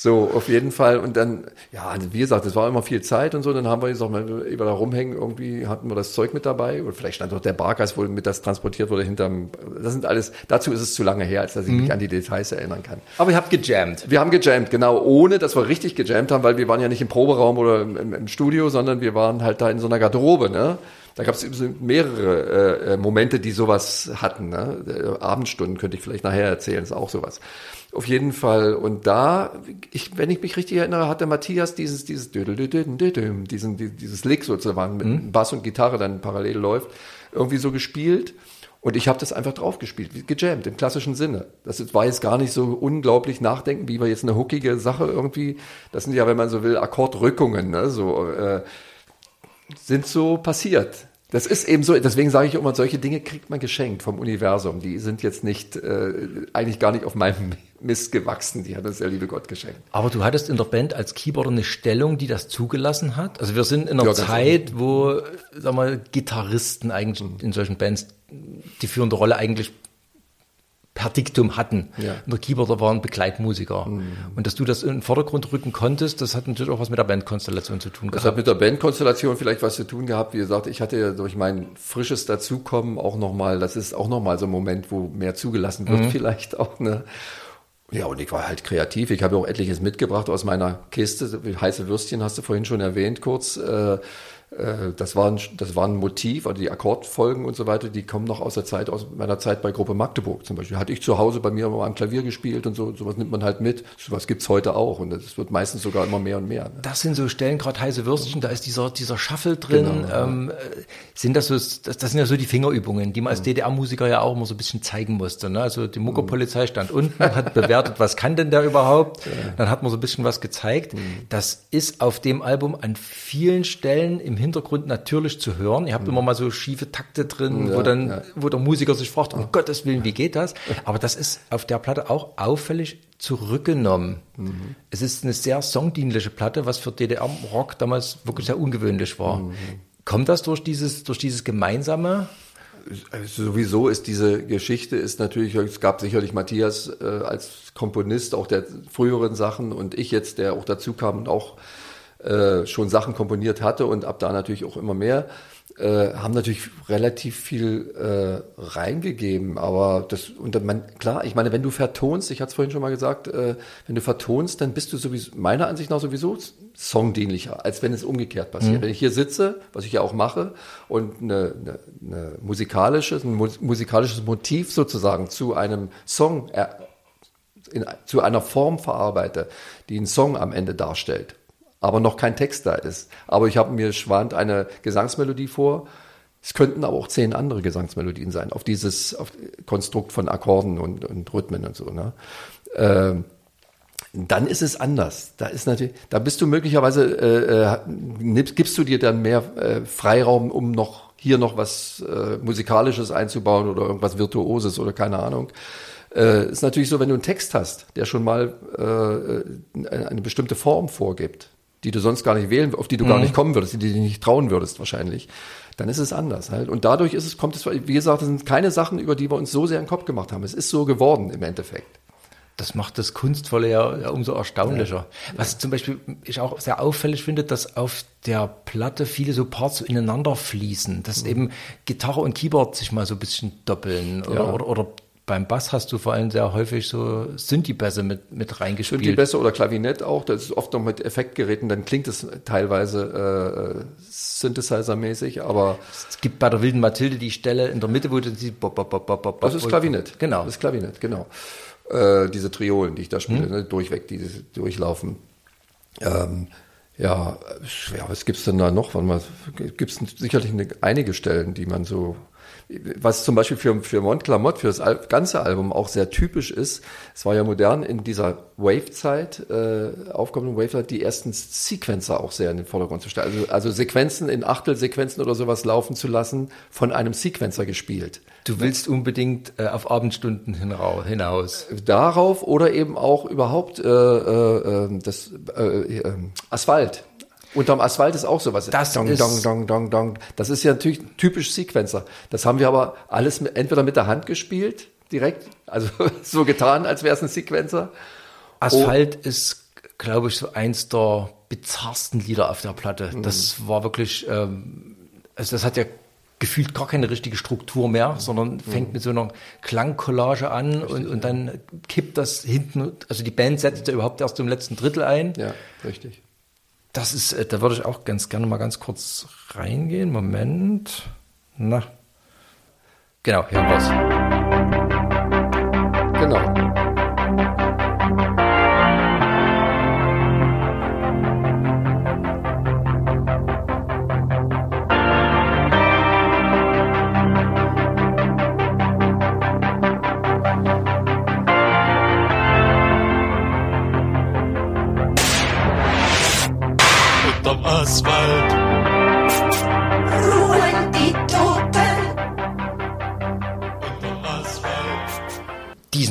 So, auf jeden Fall. Und dann, ja, wie gesagt, es war immer viel Zeit und so. Dann haben wir gesagt, wenn wir da rumhängen, irgendwie hatten wir das Zeug mit dabei. Oder vielleicht stand auch der Bargeist, wo mit das transportiert wurde hinterm. Das sind alles, dazu ist es zu lange her, als dass ich mhm. mich an die Details erinnern kann. Aber ihr habt gejammt. Wir haben gejammt, genau, ohne dass wir richtig gejammt haben, weil wir waren ja nicht im Proberaum oder im, im Studio, sondern wir waren halt da in so einer Garderobe, ne? Da gab es mehrere äh, Momente, die sowas hatten. Ne? Abendstunden könnte ich vielleicht nachher erzählen, ist auch sowas. Auf jeden Fall. Und da, ich, wenn ich mich richtig erinnere, hat der Matthias dieses, dieses, diesen, dieses Lick sozusagen mit mhm. Bass und Gitarre dann parallel läuft, irgendwie so gespielt. Und ich habe das einfach draufgespielt, gejammt im klassischen Sinne. Das war jetzt gar nicht so unglaublich nachdenken, wie wir jetzt eine hookige Sache irgendwie. Das sind ja, wenn man so will, Akkordrückungen, ne? so äh, sind so passiert. Das ist eben so, deswegen sage ich immer, solche Dinge kriegt man geschenkt vom Universum. Die sind jetzt nicht, äh, eigentlich gar nicht auf meinem Mist gewachsen. Die hat uns der liebe Gott geschenkt. Aber du hattest in der Band als Keyboarder eine Stellung, die das zugelassen hat? Also wir sind in einer ja, Zeit, wo, sag mal, Gitarristen eigentlich mhm. in solchen Bands die führende Rolle eigentlich per Diktum hatten. Ja. Und der Keyboarder waren Begleitmusiker. Mhm. Und dass du das in den Vordergrund rücken konntest, das hat natürlich auch was mit der Bandkonstellation zu tun gehabt. Das hat mit der Bandkonstellation vielleicht was zu tun gehabt. Wie gesagt, ich hatte ja durch mein frisches Dazukommen auch nochmal, das ist auch nochmal so ein Moment, wo mehr zugelassen wird mhm. vielleicht auch. Ne? Ja, und ich war halt kreativ. Ich habe auch etliches mitgebracht aus meiner Kiste. Heiße Würstchen hast du vorhin schon erwähnt, kurz. Äh, das war, ein, das war ein Motiv, also die Akkordfolgen und so weiter, die kommen noch aus der Zeit, aus meiner Zeit bei Gruppe Magdeburg zum Beispiel. Hatte ich zu Hause bei mir immer am Klavier gespielt und so, sowas nimmt man halt mit. Sowas gibt's heute auch und das wird meistens sogar immer mehr und mehr. Ne? Das sind so Stellen, gerade heiße Würstchen, da ist dieser, dieser Shuffle drin. Genau, ähm, sind das so, das, das sind ja so die Fingerübungen, die man als DDR-Musiker ja auch immer so ein bisschen zeigen musste. Ne? Also die Muckerpolizei stand unten, hat bewertet, was kann denn der überhaupt? Ja. Dann hat man so ein bisschen was gezeigt. Mhm. Das ist auf dem Album an vielen Stellen im Hintergrund natürlich zu hören. Ihr habt mhm. immer mal so schiefe Takte drin, ja, wo dann, ja. wo der Musiker sich fragt, um Gottes Willen, wie geht das? Aber das ist auf der Platte auch auffällig zurückgenommen. Mhm. Es ist eine sehr songdienliche Platte, was für DDR-Rock damals wirklich sehr ungewöhnlich war. Mhm. Kommt das durch dieses, durch dieses gemeinsame? Also sowieso ist diese Geschichte ist natürlich, es gab sicherlich Matthias äh, als Komponist auch der früheren Sachen und ich jetzt, der auch dazu kam und auch äh, schon Sachen komponiert hatte und ab da natürlich auch immer mehr, äh, haben natürlich relativ viel äh, reingegeben. Aber das, und man, klar, ich meine, wenn du vertonst, ich hatte es vorhin schon mal gesagt, äh, wenn du vertonst, dann bist du sowieso, meiner Ansicht nach sowieso songdienlicher, als wenn es umgekehrt passiert. Mhm. Wenn ich hier sitze, was ich ja auch mache, und eine, eine, eine musikalisches, ein musikalisches Motiv sozusagen zu einem Song, äh, in, zu einer Form verarbeite, die einen Song am Ende darstellt aber noch kein Text da ist. Aber ich habe mir schwant eine Gesangsmelodie vor. Es könnten aber auch zehn andere Gesangsmelodien sein, auf dieses auf Konstrukt von Akkorden und, und Rhythmen und so. Ne? Ähm, dann ist es anders. Da ist natürlich, da bist du möglicherweise, äh, äh, gibst du dir dann mehr äh, Freiraum, um noch hier noch was äh, Musikalisches einzubauen oder irgendwas Virtuoses oder keine Ahnung. Äh, ist natürlich so, wenn du einen Text hast, der schon mal äh, eine, eine bestimmte Form vorgibt, die du sonst gar nicht wählen, auf die du mhm. gar nicht kommen würdest, die du dir nicht trauen würdest wahrscheinlich, dann ist es anders halt. Und dadurch ist es, kommt es, wie gesagt, das sind keine Sachen, über die wir uns so sehr im Kopf gemacht haben. Es ist so geworden im Endeffekt. Das macht das Kunstvolle ja, ja umso erstaunlicher. Ja. Was zum Beispiel ich auch sehr auffällig finde, dass auf der Platte viele so Parts so ineinander fließen, dass mhm. eben Gitarre und Keyboard sich mal so ein bisschen doppeln oder, ja. oder, oder beim Bass hast du vor allem sehr häufig so Synthi-Bässe mit, mit reingespielt. Synthi-Bässe oder Klavinett auch, das ist oft noch mit Effektgeräten, dann klingt es teilweise äh, Synthesizer-mäßig, aber... Es gibt bei der Wilden Mathilde die Stelle in der Mitte, wo du sie... Das ist Klavinett. Genau. Das ist Klavinett, genau. Äh, diese Triolen, die ich da spiele, hm. ne, durchweg, die durchlaufen. Ähm, ja, ja, was gibt's denn da noch? Gibt es sicherlich eine, einige Stellen, die man so was zum Beispiel für, für Montclamotte, für das ganze Album auch sehr typisch ist, es war ja modern in dieser Wave-Zeit, äh, aufkommenden Wave-Zeit, die ersten Sequencer auch sehr in den Vordergrund zu stellen. Also, also Sequenzen in Achtelsequenzen oder sowas laufen zu lassen, von einem Sequencer gespielt. Du willst unbedingt äh, auf Abendstunden hinaus. Darauf oder eben auch überhaupt äh, äh, äh das äh, äh, Asphalt. Unterm Asphalt ist auch sowas. Das dong, ist dong, dong, dong, dong. Das ist ja natürlich typisch Sequencer. Das haben wir aber alles mit, entweder mit der Hand gespielt, direkt, also so getan, als wäre es ein Sequencer. Asphalt oh. ist, glaube ich, so eins der bizarrsten Lieder auf der Platte. Mhm. Das war wirklich, ähm, also das hat ja gefühlt gar keine richtige Struktur mehr, sondern mhm. fängt mit so einer Klangcollage an richtig, und, und dann kippt das hinten, also die Band setzt ja überhaupt erst im letzten Drittel ein. Ja, richtig. Das ist, äh, da würde ich auch ganz gerne mal ganz kurz reingehen. Moment. Na. Genau, hier was. Genau.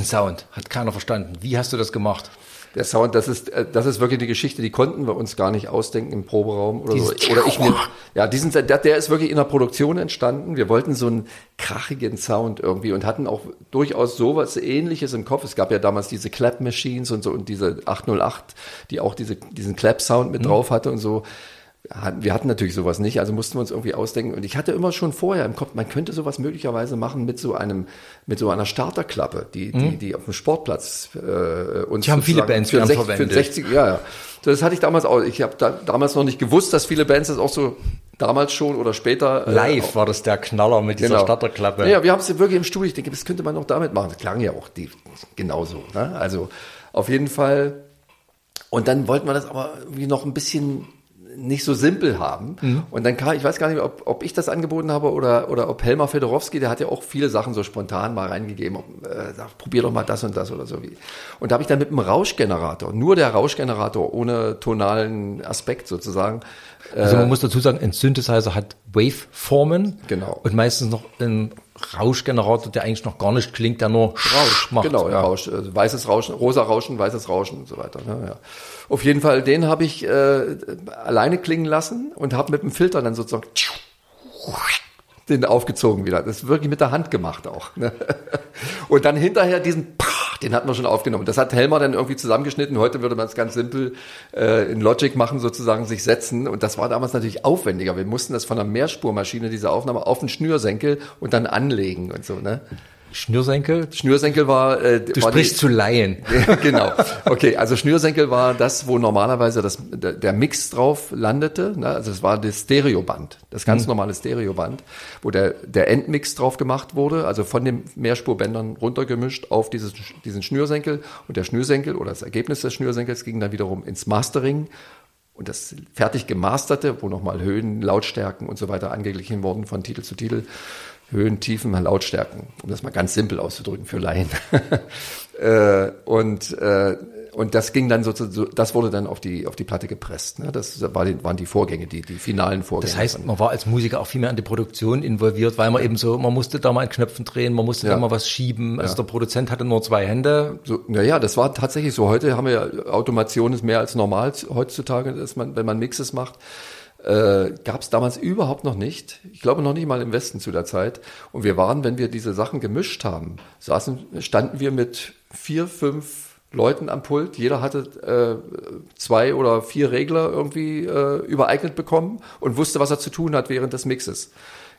Sound hat keiner verstanden. Wie hast du das gemacht? Der Sound, das ist, äh, das ist wirklich die Geschichte, die konnten wir uns gar nicht ausdenken im Proberaum oder Dieses so. Oder ich mir, ja, diesen, der, der ist wirklich in der Produktion entstanden. Wir wollten so einen krachigen Sound irgendwie und hatten auch durchaus sowas ähnliches im Kopf. Es gab ja damals diese Clap Machines und so und diese 808, die auch diese, diesen Clap Sound mit mhm. drauf hatte und so wir hatten natürlich sowas nicht, also mussten wir uns irgendwie ausdenken. Und ich hatte immer schon vorher im Kopf, man könnte sowas möglicherweise machen mit so einem, mit so einer Starterklappe, die, die, mhm. die auf dem Sportplatz äh, uns. Die haben viele Bands für, 60, für 60, ja, ja. Das hatte ich damals auch. Ich habe da, damals noch nicht gewusst, dass viele Bands das auch so damals schon oder später. Äh, Live war das der Knaller mit dieser genau. Starterklappe. Ja, wir haben es wirklich im Studio. Ich denke, das könnte man noch damit machen. Das klang ja auch die, genauso. Ne? Also auf jeden Fall. Und dann wollten wir das aber irgendwie noch ein bisschen nicht so simpel haben. Mhm. Und dann kam, ich weiß gar nicht, ob, ob ich das angeboten habe oder, oder ob Helmar Fedorowski, der hat ja auch viele Sachen so spontan mal reingegeben. Ob, äh, sag, probier doch mal das und das oder so. wie. Und da habe ich dann mit einem Rauschgenerator, nur der Rauschgenerator ohne tonalen Aspekt sozusagen. Also man äh, muss dazu sagen, ein Synthesizer hat Waveformen. Genau. Und meistens noch ein Rauschgenerator, der eigentlich noch gar nicht klingt, der nur Rausch macht. Genau, ja, Rausch, also weißes Rauschen, rosa Rauschen, weißes Rauschen und so weiter. Ne, ja. Auf jeden Fall, den habe ich äh, alleine klingen lassen und habe mit dem Filter dann sozusagen den aufgezogen wieder. Das ist wirklich mit der Hand gemacht auch. Ne? Und dann hinterher diesen den hat man schon aufgenommen. Das hat Helmer dann irgendwie zusammengeschnitten. Heute würde man es ganz simpel äh, in Logic machen, sozusagen sich setzen. Und das war damals natürlich aufwendiger. Wir mussten das von einer Mehrspurmaschine, diese Aufnahme, auf den Schnürsenkel und dann anlegen und so. Ne? Schnürsenkel? Schnürsenkel war. Äh, du war sprichst die, zu Laien. genau. Okay, also Schnürsenkel war das, wo normalerweise das, der Mix drauf landete. Ne? Also es war das Stereoband, das ganz mhm. normale Stereoband, wo der, der Endmix drauf gemacht wurde, also von den Mehrspurbändern runtergemischt auf dieses, diesen Schnürsenkel. Und der Schnürsenkel oder das Ergebnis des Schnürsenkels ging dann wiederum ins Mastering. Und das fertig gemasterte, wo nochmal Höhen, Lautstärken und so weiter angeglichen wurden von Titel zu Titel, Höhen, Tiefen, Lautstärken, um das mal ganz simpel auszudrücken für Laien. äh, und, äh, und das ging dann sozusagen, das wurde dann auf die, auf die Platte gepresst. Ne? Das war die, waren die Vorgänge, die, die finalen Vorgänge. Das heißt, man war als Musiker auch viel mehr an die Produktion involviert, weil man eben so, man musste da mal an Knöpfen drehen, man musste ja. da mal was schieben. Also ja. der Produzent hatte nur zwei Hände. So, naja, das war tatsächlich so. Heute haben wir ja, Automation ist mehr als normal heutzutage, dass man, wenn man Mixes macht äh, gab es damals überhaupt noch nicht. Ich glaube noch nicht mal im Westen zu der Zeit. Und wir waren, wenn wir diese Sachen gemischt haben, saßen, standen wir mit vier, fünf Leuten am Pult. Jeder hatte äh, zwei oder vier Regler irgendwie äh, übereignet bekommen und wusste, was er zu tun hat während des Mixes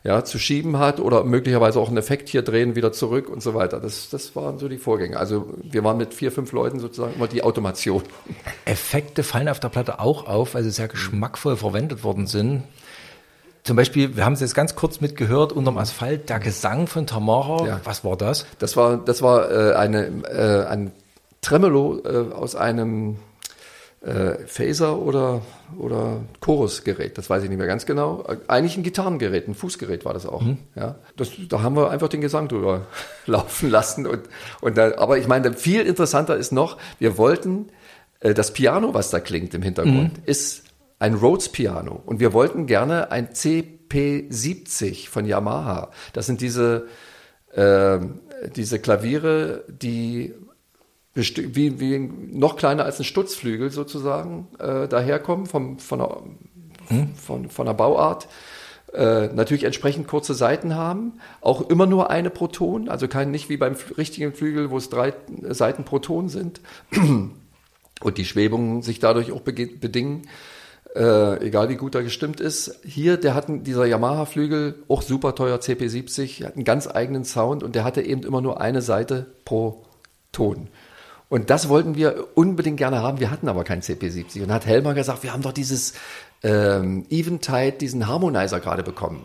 ja, zu schieben hat oder möglicherweise auch einen Effekt hier drehen, wieder zurück und so weiter. Das, das waren so die Vorgänge. Also wir waren mit vier, fünf Leuten sozusagen immer die Automation. Effekte fallen auf der Platte auch auf, weil sie sehr geschmackvoll verwendet worden sind. Zum Beispiel, wir haben es jetzt ganz kurz mitgehört, unterm Asphalt, der Gesang von Tamara. Ja. Was war das? Das war, das war äh, eine, äh, ein Tremolo äh, aus einem äh, Phaser oder, oder Chorusgerät, das weiß ich nicht mehr ganz genau. Eigentlich ein Gitarrengerät, ein Fußgerät war das auch. Mhm. Ja, das, da haben wir einfach den Gesang drüber laufen lassen. Und, und da, aber ich meine, viel interessanter ist noch, wir wollten äh, das Piano, was da klingt im Hintergrund, mhm. ist ein Rhodes Piano. Und wir wollten gerne ein CP70 von Yamaha. Das sind diese, äh, diese Klaviere, die wie, wie noch kleiner als ein Stutzflügel sozusagen äh, daherkommen vom, von, der, hm? von, von der Bauart. Äh, natürlich entsprechend kurze Seiten haben, auch immer nur eine Proton, also kein nicht wie beim richtigen Flügel, wo es drei Seiten Proton sind und die Schwebungen sich dadurch auch bedingen, äh, egal wie gut er gestimmt ist. Hier, der hat dieser Yamaha-Flügel, auch super teuer CP70, hat einen ganz eigenen Sound und der hatte eben immer nur eine Seite pro Ton. Und das wollten wir unbedingt gerne haben. Wir hatten aber kein CP70. Und hat Helmer gesagt, wir haben doch dieses ähm, Eventide, diesen Harmonizer gerade bekommen.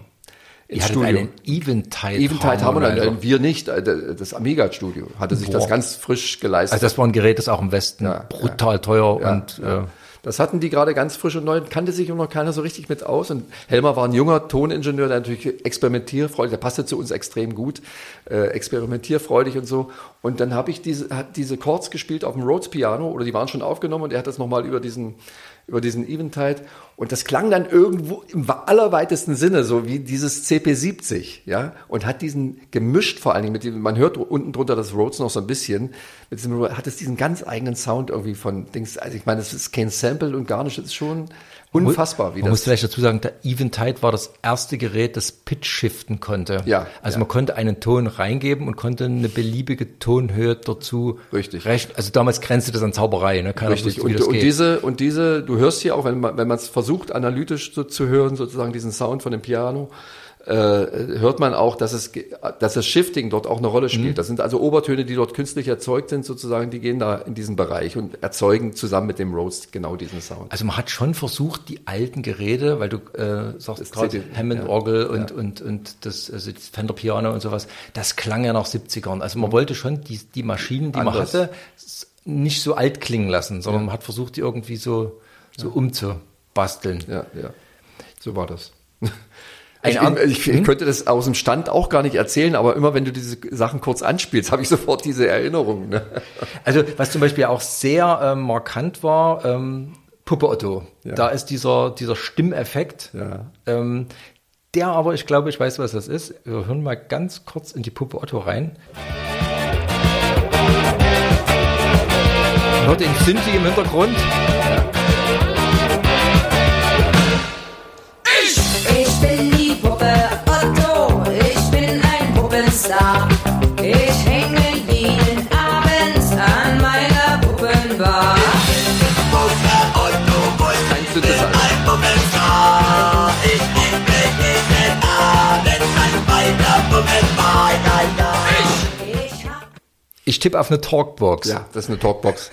Ihr hattet Studio. einen Eventide, Eventide Harmonizer. Harmonizer. Wir nicht. Äh, das Amiga Studio hatte sich Boah. das ganz frisch geleistet. Also das war ein Gerät, das auch im Westen ja, brutal ja. teuer ja, und äh, das hatten die gerade ganz frisch und neu, kannte sich noch keiner so richtig mit aus. Und Helmer war ein junger Toningenieur, der natürlich experimentierfreudig, der passte zu uns extrem gut, äh, experimentierfreudig und so. Und dann habe ich diese, hat diese Chords gespielt auf dem Rhodes Piano oder die waren schon aufgenommen und er hat das nochmal über diesen über diesen Eventide. Und das klang dann irgendwo im allerweitesten Sinne, so wie dieses CP70, ja, und hat diesen gemischt vor allen Dingen mit dem, man hört unten drunter das Rhodes noch so ein bisschen, mit diesem, hat es diesen ganz eigenen Sound irgendwie von Dings, also ich meine, es ist kein Sample und gar nicht, es ist schon, Unfassbar, wie man das. muss vielleicht dazu sagen, der Eventide war das erste Gerät, das Pitch shiften konnte. Ja. Also ja. man konnte einen Ton reingeben und konnte eine beliebige Tonhöhe dazu Richtig. rechnen. Also damals grenzte das an Zauberei, ne? Keiner Richtig. Wusste, und, und diese, und diese, du hörst hier auch, wenn man, wenn man es versucht, analytisch so zu hören, sozusagen diesen Sound von dem Piano, hört man auch, dass es, dass das Shifting dort auch eine Rolle spielt. Mhm. Das sind also Obertöne, die dort künstlich erzeugt sind, sozusagen, die gehen da in diesen Bereich und erzeugen zusammen mit dem Rhodes genau diesen Sound. Also man hat schon versucht, die alten Geräte, weil du äh, sagst gerade Hammond-Orgel ja, und, ja. und, und das, also das Fender Piano und sowas, das klang ja nach 70ern. Also man mhm. wollte schon die, die Maschinen, die Anders. man hatte, nicht so alt klingen lassen, sondern ja. man hat versucht, die irgendwie so, so umzubasteln. Ja, ja. So war das. Ich, ich, ich, hm? könnte das aus dem Stand auch gar nicht erzählen, aber immer wenn du diese Sachen kurz anspielst, habe ich sofort diese Erinnerung. Ne? Also was zum Beispiel auch sehr ähm, markant war, ähm, Puppe Otto. Ja. Da ist dieser, dieser Stimmeffekt. Ja. Ähm, der aber, ich glaube, ich weiß, was das ist. Wir hören mal ganz kurz in die Puppe Otto rein. Hört den Synthi im Hintergrund. Ich tippe auf eine Talkbox. Ja, das ist eine Talkbox.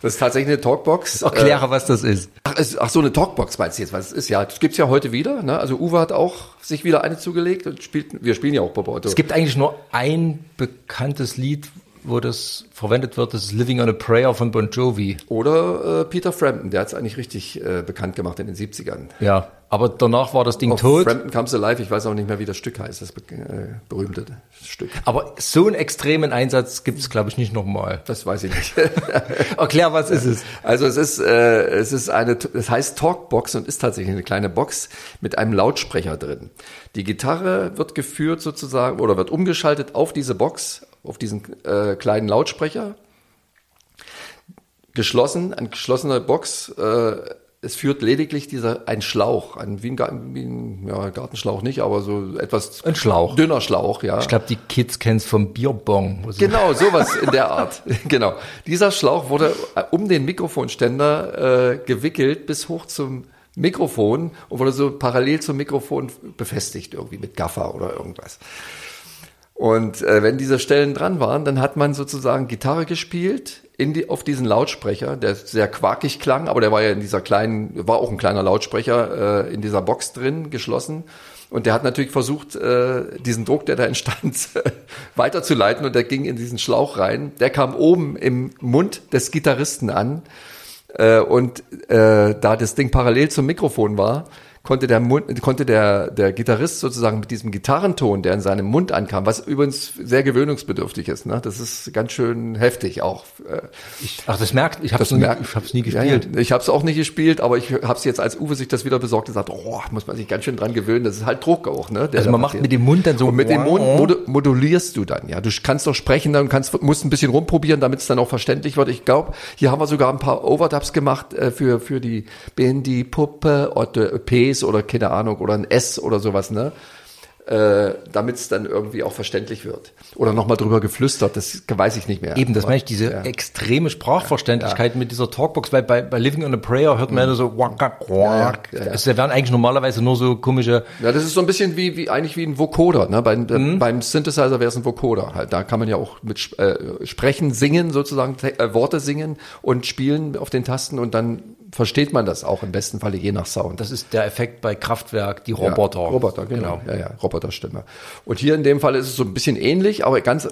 Das ist tatsächlich eine Talkbox. Erkläre, äh, was das ist. Ach, es, ach, so eine Talkbox meinst du jetzt, was es ist? Ja, das gibt's ja heute wieder. Ne? Also Uwe hat auch sich wieder eine zugelegt und spielt. Wir spielen ja auch Bobo Es gibt eigentlich nur ein bekanntes Lied, wo das verwendet wird, das ist Living on a Prayer von Bon Jovi. Oder äh, Peter Frampton, der hat es eigentlich richtig äh, bekannt gemacht in den 70ern. Ja, aber danach war das Ding Auf tot. Frampton Comes Alive, ich weiß auch nicht mehr, wie das Stück heißt, das äh, berühmte Stück. Aber so einen extremen Einsatz gibt es, glaube ich, nicht nochmal. Das weiß ich nicht. Erklär, was ist es? Also es ist, äh, es ist eine, es heißt Talkbox und ist tatsächlich eine kleine Box mit einem Lautsprecher drin. Die Gitarre wird geführt sozusagen oder wird umgeschaltet auf diese Box auf diesen äh, kleinen Lautsprecher. Geschlossen, ein geschlossener Box. Äh, es führt lediglich dieser ein Schlauch, ein, wie, ein, wie ein ja, Gartenschlauch nicht, aber so etwas ein Schlauch. dünner Schlauch, ja. Ich glaube, die Kids kennen es vom Bierbong. Genau, sowas in der Art. genau. Dieser Schlauch wurde äh, um den Mikrofonständer äh, gewickelt bis hoch zum Mikrofon und wurde so parallel zum Mikrofon befestigt irgendwie mit Gaffer oder irgendwas. Und äh, wenn diese Stellen dran waren, dann hat man sozusagen Gitarre gespielt in die, auf diesen Lautsprecher, der sehr quakig klang, aber der war ja in dieser kleinen, war auch ein kleiner Lautsprecher äh, in dieser Box drin, geschlossen. Und der hat natürlich versucht, äh, diesen Druck, der da entstand, weiterzuleiten und der ging in diesen Schlauch rein. Der kam oben im Mund des Gitarristen an. Äh, und äh, da das Ding parallel zum Mikrofon war, konnte der Mund, konnte der, der Gitarrist sozusagen mit diesem Gitarrenton, der in seinem Mund ankam, was übrigens sehr gewöhnungsbedürftig ist, ne? Das ist ganz schön heftig auch. Äh, ich, ach, das merkt, ich habe es nie, ich hab's nie gespielt. Ja, ja. Ich habe es auch nicht gespielt, aber ich habe es jetzt, als Uwe sich das wieder besorgt, gesagt, oh, muss man sich ganz schön dran gewöhnen. Das ist halt Druck auch, ne? also man macht mit dem Mund dann so. Und mit dem Mund mod modulierst du dann, ja. Du kannst doch sprechen, dann kannst, musst ein bisschen rumprobieren, damit es dann auch verständlich wird. Ich glaube, hier haben wir sogar ein paar Overdubs gemacht äh, für für die Bandy Puppe oder Ps oder keine Ahnung oder ein S oder sowas, ne? Äh, damit es dann irgendwie auch verständlich wird. Oder nochmal drüber geflüstert, das weiß ich nicht mehr. Eben, das meine ich, diese ja. extreme Sprachverständlichkeit ja. mit dieser Talkbox, weil bei, bei Living on a Prayer hört man mhm. ja so wack, wack, wack. Ja, Es werden eigentlich normalerweise nur so komische. Ja, das ist so ein bisschen wie, wie eigentlich wie ein Vocoder. Ne? Bei, mhm. Beim Synthesizer wäre es ein Vocoder. Halt. Da kann man ja auch mit äh, sprechen, singen, sozusagen, äh, Worte singen und spielen auf den Tasten und dann versteht man das auch im besten Falle je nach Sound. Das ist der Effekt bei Kraftwerk, die Roboter. Ja, Roboter, genau. genau. Ja, ja, Roboterstimme. Und hier in dem Fall ist es so ein bisschen ähnlich, aber ganz,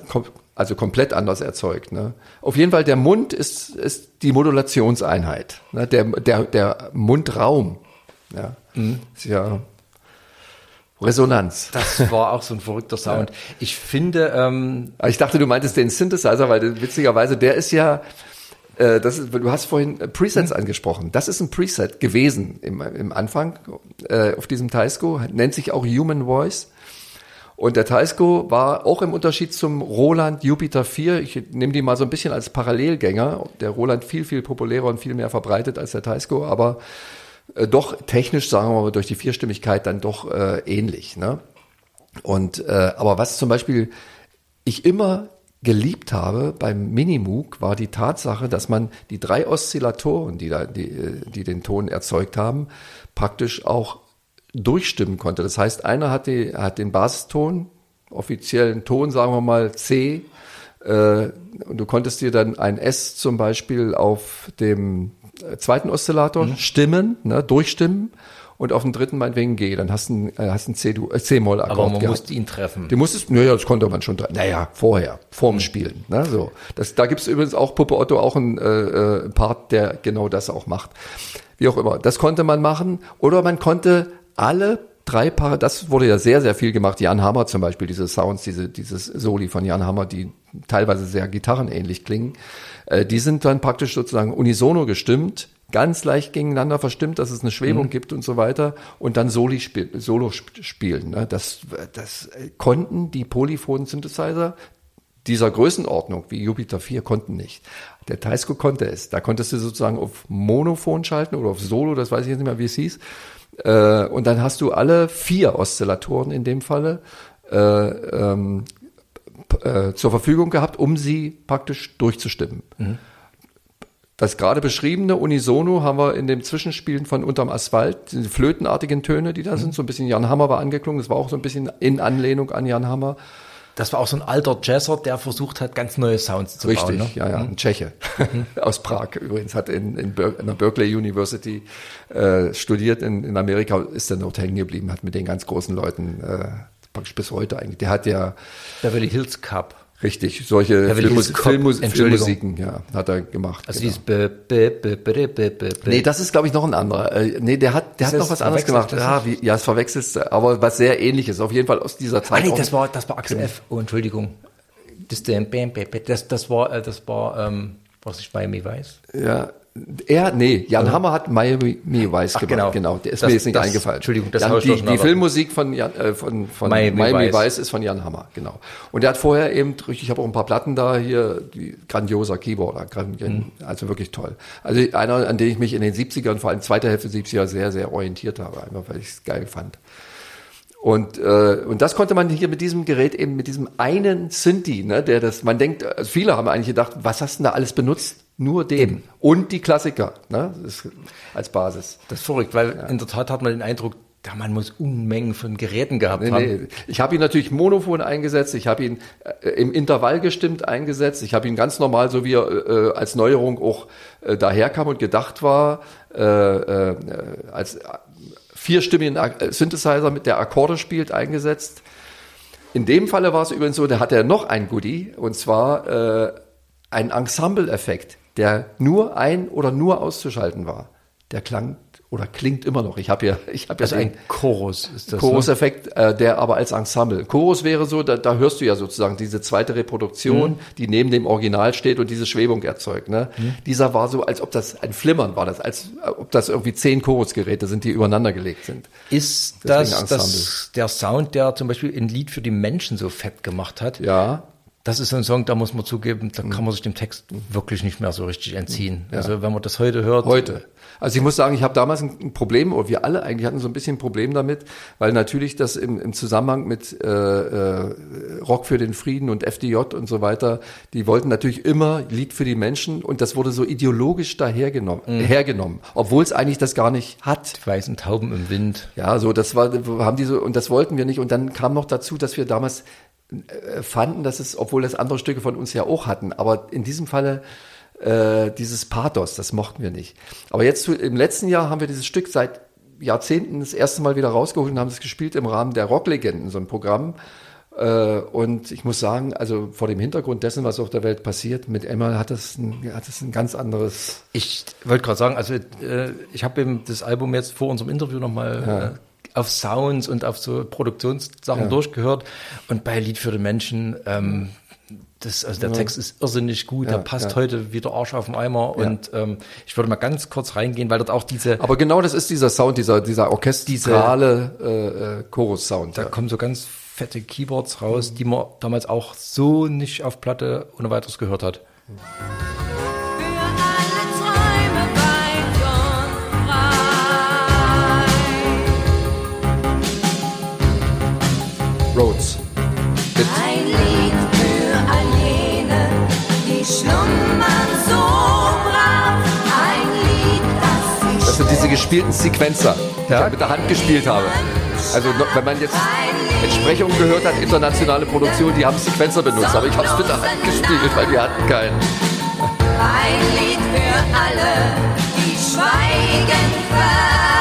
also komplett anders erzeugt. Ne? Auf jeden Fall, der Mund ist, ist die Modulationseinheit. Ne? Der, der, der Mundraum. Ja. Mhm. Ist ja Resonanz. Das war auch so ein verrückter Sound. Ja. Ich finde. Ähm, ich dachte, du meintest den Synthesizer, weil witzigerweise der ist ja äh, das ist, du hast vorhin äh, Presets mhm. angesprochen. Das ist ein Preset gewesen im, im Anfang äh, auf diesem Taisco, nennt sich auch Human Voice. Und der Taisco war auch im Unterschied zum Roland Jupiter 4, ich nehme die mal so ein bisschen als Parallelgänger, der Roland viel, viel populärer und viel mehr verbreitet als der Taisco, aber äh, doch technisch, sagen wir mal, durch die Vierstimmigkeit dann doch äh, ähnlich. Ne? Und äh, aber was zum Beispiel ich immer geliebt habe beim Minimoog war die Tatsache, dass man die drei Oszillatoren, die da, die, die den Ton erzeugt haben, praktisch auch durchstimmen konnte. Das heißt, einer hat, die, hat den Basston, offiziellen Ton, sagen wir mal C, äh, und du konntest dir dann ein S zum Beispiel auf dem äh, zweiten Oszillator mhm. stimmen, ne, durchstimmen und auf dem dritten meinetwegen G. Dann hast du einen, hast einen C-Moll-Akkord. Aber man gehabt. musste ihn treffen. Du musstest, naja, das konnte man schon, naja, vorher, vorm. Spielen. Ne, so. das, da gibt's übrigens auch Puppe Otto auch einen äh, äh, Part, der genau das auch macht. Wie auch immer. Das konnte man machen. Oder man konnte alle drei Paare, das wurde ja sehr, sehr viel gemacht. Jan Hammer zum Beispiel, diese Sounds, diese, dieses Soli von Jan Hammer, die teilweise sehr gitarrenähnlich klingen, äh, die sind dann praktisch sozusagen unisono gestimmt, ganz leicht gegeneinander verstimmt, dass es eine Schwebung mhm. gibt und so weiter und dann Soli spiel, Solo spielen. Ne? Das, das konnten die polyphonen Synthesizer dieser Größenordnung wie Jupiter 4 konnten nicht. Der Teisco konnte es. Da konntest du sozusagen auf Monophon schalten oder auf Solo, das weiß ich jetzt nicht mehr, wie es hieß. Äh, und dann hast du alle vier Oszillatoren in dem Falle äh, ähm, äh, zur Verfügung gehabt, um sie praktisch durchzustimmen. Mhm. Das gerade beschriebene Unisono haben wir in dem Zwischenspielen von Unterm Asphalt, diese flötenartigen Töne, die da mhm. sind, so ein bisschen Jan Hammer war angeklungen, das war auch so ein bisschen in Anlehnung an Jan Hammer. Das war auch so ein alter Jazzer, der versucht hat, ganz neue Sounds zu Richtig, bauen. Richtig, ne? ja, ja, mhm. ein Tscheche mhm. aus Prag übrigens, hat in, in, in der Berkeley University äh, studiert in, in Amerika, ist dann dort hängen geblieben, hat mit den ganz großen Leuten äh, praktisch bis heute eigentlich, der hat ja Beverly Hills Cup Richtig, solche Filmmus Filmmus Filmmusiken, ja, hat er gemacht. Also genau. dieses b, b, b, Nee, das ist glaube ich noch ein anderer. Äh, nee, der hat der hat noch was anderes gemacht. Ja, wie, ja, es verwechselst, aber was sehr ähnliches, auf jeden Fall aus dieser Zeit. Ah, nee, das war das war Axel F. Oh, Entschuldigung. Das das das war äh, das war ähm, was ich bei mir weiß. Ja, er, nee, Jan Hammer hat Miami Vice gemacht. Genau. genau, der ist das, mir jetzt nicht das, eingefallen. Entschuldigung, das Jan, die, die Filmmusik von, Jan, äh, von, von Miami, Miami Vice ist von Jan Hammer, genau. Und er hat vorher eben, ich habe auch ein paar Platten da hier, die grandioser Keyboarder, mhm. also wirklich toll. Also einer, an den ich mich in den 70ern, vor allem zweiter Hälfte 70er sehr, sehr orientiert habe, einfach weil ich es geil fand. Und, äh, und das konnte man hier mit diesem Gerät eben, mit diesem einen Synthi, ne, der das, man denkt, also viele haben eigentlich gedacht, was hast du denn da alles benutzt? Nur den. Eben. Und die Klassiker, ne, als Basis. Das ist verrückt, weil ja. in der Tat hat man den Eindruck, der Mann muss Unmengen von Geräten gehabt nee, haben. Nee. Ich habe ihn natürlich monophon eingesetzt, ich habe ihn äh, im Intervall gestimmt eingesetzt, ich habe ihn ganz normal, so wie er äh, als Neuerung auch äh, daherkam und gedacht war, äh, äh, als vierstimmigen Synthesizer mit der Akkorde spielt eingesetzt. In dem Falle war es übrigens so, der hatte noch ein Goodie und zwar äh, ein Ensemble-Effekt, der nur ein oder nur auszuschalten war. Der klang oder klingt immer noch. Ich habe ja, ich habe ja also ein Chorus ist das. Chorus-Effekt, ne? äh, der aber als Ensemble. Chorus wäre so, da, da hörst du ja sozusagen diese zweite Reproduktion, mhm. die neben dem Original steht und diese Schwebung erzeugt. Ne? Mhm. Dieser war so, als ob das ein Flimmern war, das, als ob das irgendwie zehn Chorusgeräte sind, die übereinander gelegt sind. Ist das, das der Sound, der zum Beispiel ein Lied für die Menschen so fett gemacht hat? Ja das ist ein Song, da muss man zugeben, da kann man sich dem Text wirklich nicht mehr so richtig entziehen. Ja. Also wenn man das heute hört. Heute. Also ich muss sagen, ich habe damals ein Problem, oder wir alle eigentlich hatten so ein bisschen ein Problem damit, weil natürlich das im, im Zusammenhang mit äh, äh, Rock für den Frieden und FDJ und so weiter, die wollten natürlich immer Lied für die Menschen und das wurde so ideologisch dahergenommen, mhm. hergenommen, obwohl es eigentlich das gar nicht hat. Die weißen Tauben im Wind. Ja, so das war, haben die so und das wollten wir nicht und dann kam noch dazu, dass wir damals fanden, dass es, obwohl das andere Stücke von uns ja auch hatten, aber in diesem Falle äh, dieses Pathos, das mochten wir nicht. Aber jetzt im letzten Jahr haben wir dieses Stück seit Jahrzehnten das erste Mal wieder rausgeholt und haben es gespielt im Rahmen der Rocklegenden, so ein Programm. Äh, und ich muss sagen, also vor dem Hintergrund dessen, was auf der Welt passiert, mit Emma hat das ein, hat das ein ganz anderes. Ich wollte gerade sagen, also äh, ich habe eben das Album jetzt vor unserem Interview nochmal ja. Auf Sounds und auf so Produktionssachen ja. durchgehört. Und bei Lied für den Menschen, ähm, das, also der ja. Text ist irrsinnig gut, ja, der passt ja. heute wieder Arsch auf den Eimer und ähm, ich würde mal ganz kurz reingehen, weil dort auch diese. Aber genau das ist dieser Sound, dieser, dieser orchestrale äh, äh, Chorus-Sound. Da kommen so ganz fette Keyboards raus, die man damals auch so nicht auf Platte ohne weiteres gehört hat. Mhm. Rhodes. Mit Ein Lied für all jene, die schlummern so brav. Ein Lied, das sie Das sind diese gespielten Sequencer, die Ja. ich mit der Hand gespielt habe. Also wenn man jetzt Entsprechungen gehört hat, internationale Produktion, die haben Sequencer benutzt, aber ich habe es mit der Hand gespielt, weil wir hatten keinen. Ein Lied für alle, die schweigen verharren.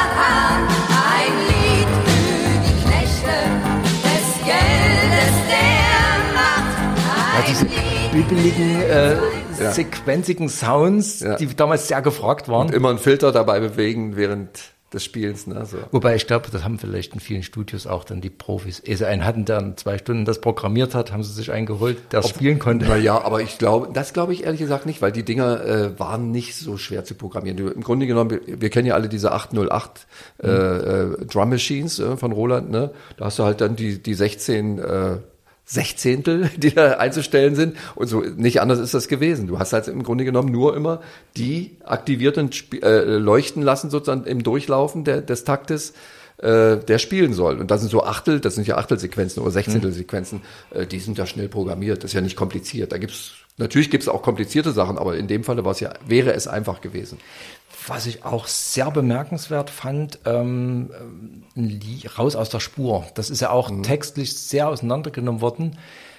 Lied Übeligen, äh, Ja. sequenzigen Sounds, Ja. die damals sehr gefragt waren. Immer einen Filter dabei bewegen während des Spielens. Ne? So. Wobei ich glaube, das haben vielleicht in vielen Studios auch dann die Profis. Sie einen hatten, der in zwei Stunden das programmiert hat, haben sie sich einen geholt, der es spielen konnte. Naja, aber ich glaube, das glaube ich ehrlich gesagt nicht, weil die Dinger äh, waren nicht so schwer zu programmieren. Im Grunde genommen, wir, wir kennen ja alle diese 808 äh, äh, Drum Machines äh, von Roland, ne? Da hast du halt dann die, die 16 äh, Sechzehntel, die da einzustellen sind. Und so nicht anders ist das gewesen. Du hast halt im Grunde genommen nur immer die aktivierten äh, leuchten lassen, sozusagen im Durchlaufen der, des Taktes, äh, der spielen soll. Und das sind so Achtel, das sind ja Achtelsequenzen oder Sechzehntelsequenzen, äh, die sind ja schnell programmiert. Das ist ja nicht kompliziert. Da gibt's natürlich gibt's auch komplizierte Sachen, aber in dem Falle war es ja, wäre es einfach gewesen. Was ich auch sehr bemerkenswert fand, ähm, ein Lied, Raus aus der Spur. Das ist ja auch textlich sehr auseinandergenommen worden.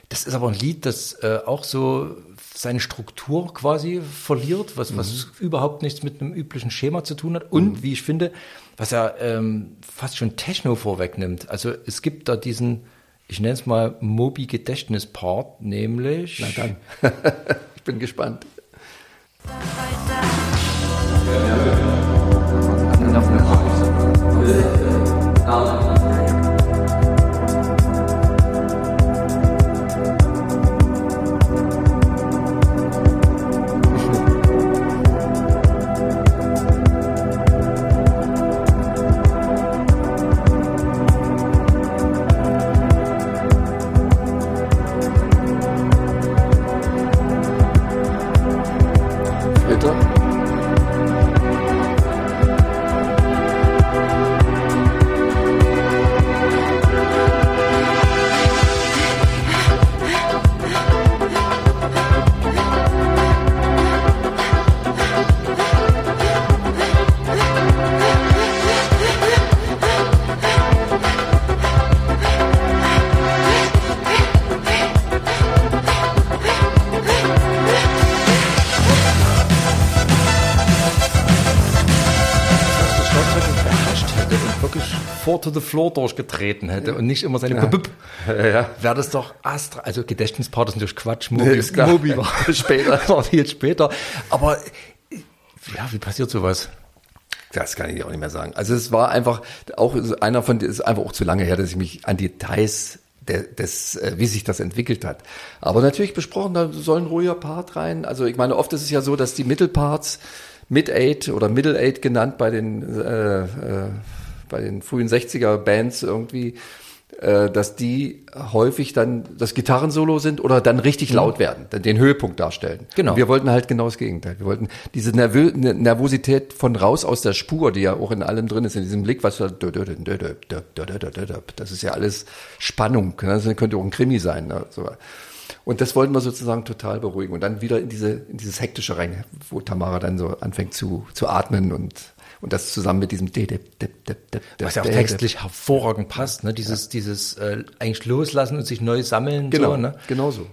Das ist aber ein Lied, das äh, auch so seine Struktur quasi verliert, was, was überhaupt nichts mit einem üblichen Schema zu tun hat. Und wie ich finde, was er ähm, fast schon Techno vorwegnimmt. Also es gibt da diesen, ich nenne es mal Moby-Gedächtnis-Part, nämlich. Na dann. ich bin gespannt. Enough the floor durchgetreten hätte und nicht immer seine Ja. Ja, wäre das doch Astra, also Gedächtnispart ist natürlich Quatsch, Mobi, ist klar. Mobi war Später. war viel später, aber ja, wie passiert sowas? Das kann ich auch nicht mehr sagen. Also es war einfach auch einer von, ist einfach auch zu lange her, dass ich mich an Details de- des, äh, wie sich das entwickelt hat. Aber natürlich besprochen, da soll ein ruhiger Part rein. Also ich meine, oft ist es ja so, dass die Mittelparts Mid-Eight oder Middle-Eight genannt bei den, äh, äh, bei den frühen 60er Bands irgendwie, äh, dass die häufig dann das Gitarrensolo sind oder dann richtig laut werden, dann den Höhepunkt darstellen. Genau. Und wir wollten halt genau das Gegenteil. Wir wollten diese Nervö Ne- Nervosität von raus aus der Spur, die ja auch in allem drin ist, in diesem Blick, was da, das ist ja alles Spannung. ne? Das könnte auch ein Krimi sein. Ne? So. Und das wollten wir sozusagen total beruhigen und dann wieder in diese in dieses hektische rein, wo Tamara dann so anfängt zu zu atmen und und das zusammen mit diesem Was ja auch textlich hervorragend passt, ne? Dieses, dieses äh, eigentlich loslassen und sich neu sammeln. Genau, So, ne? genau so.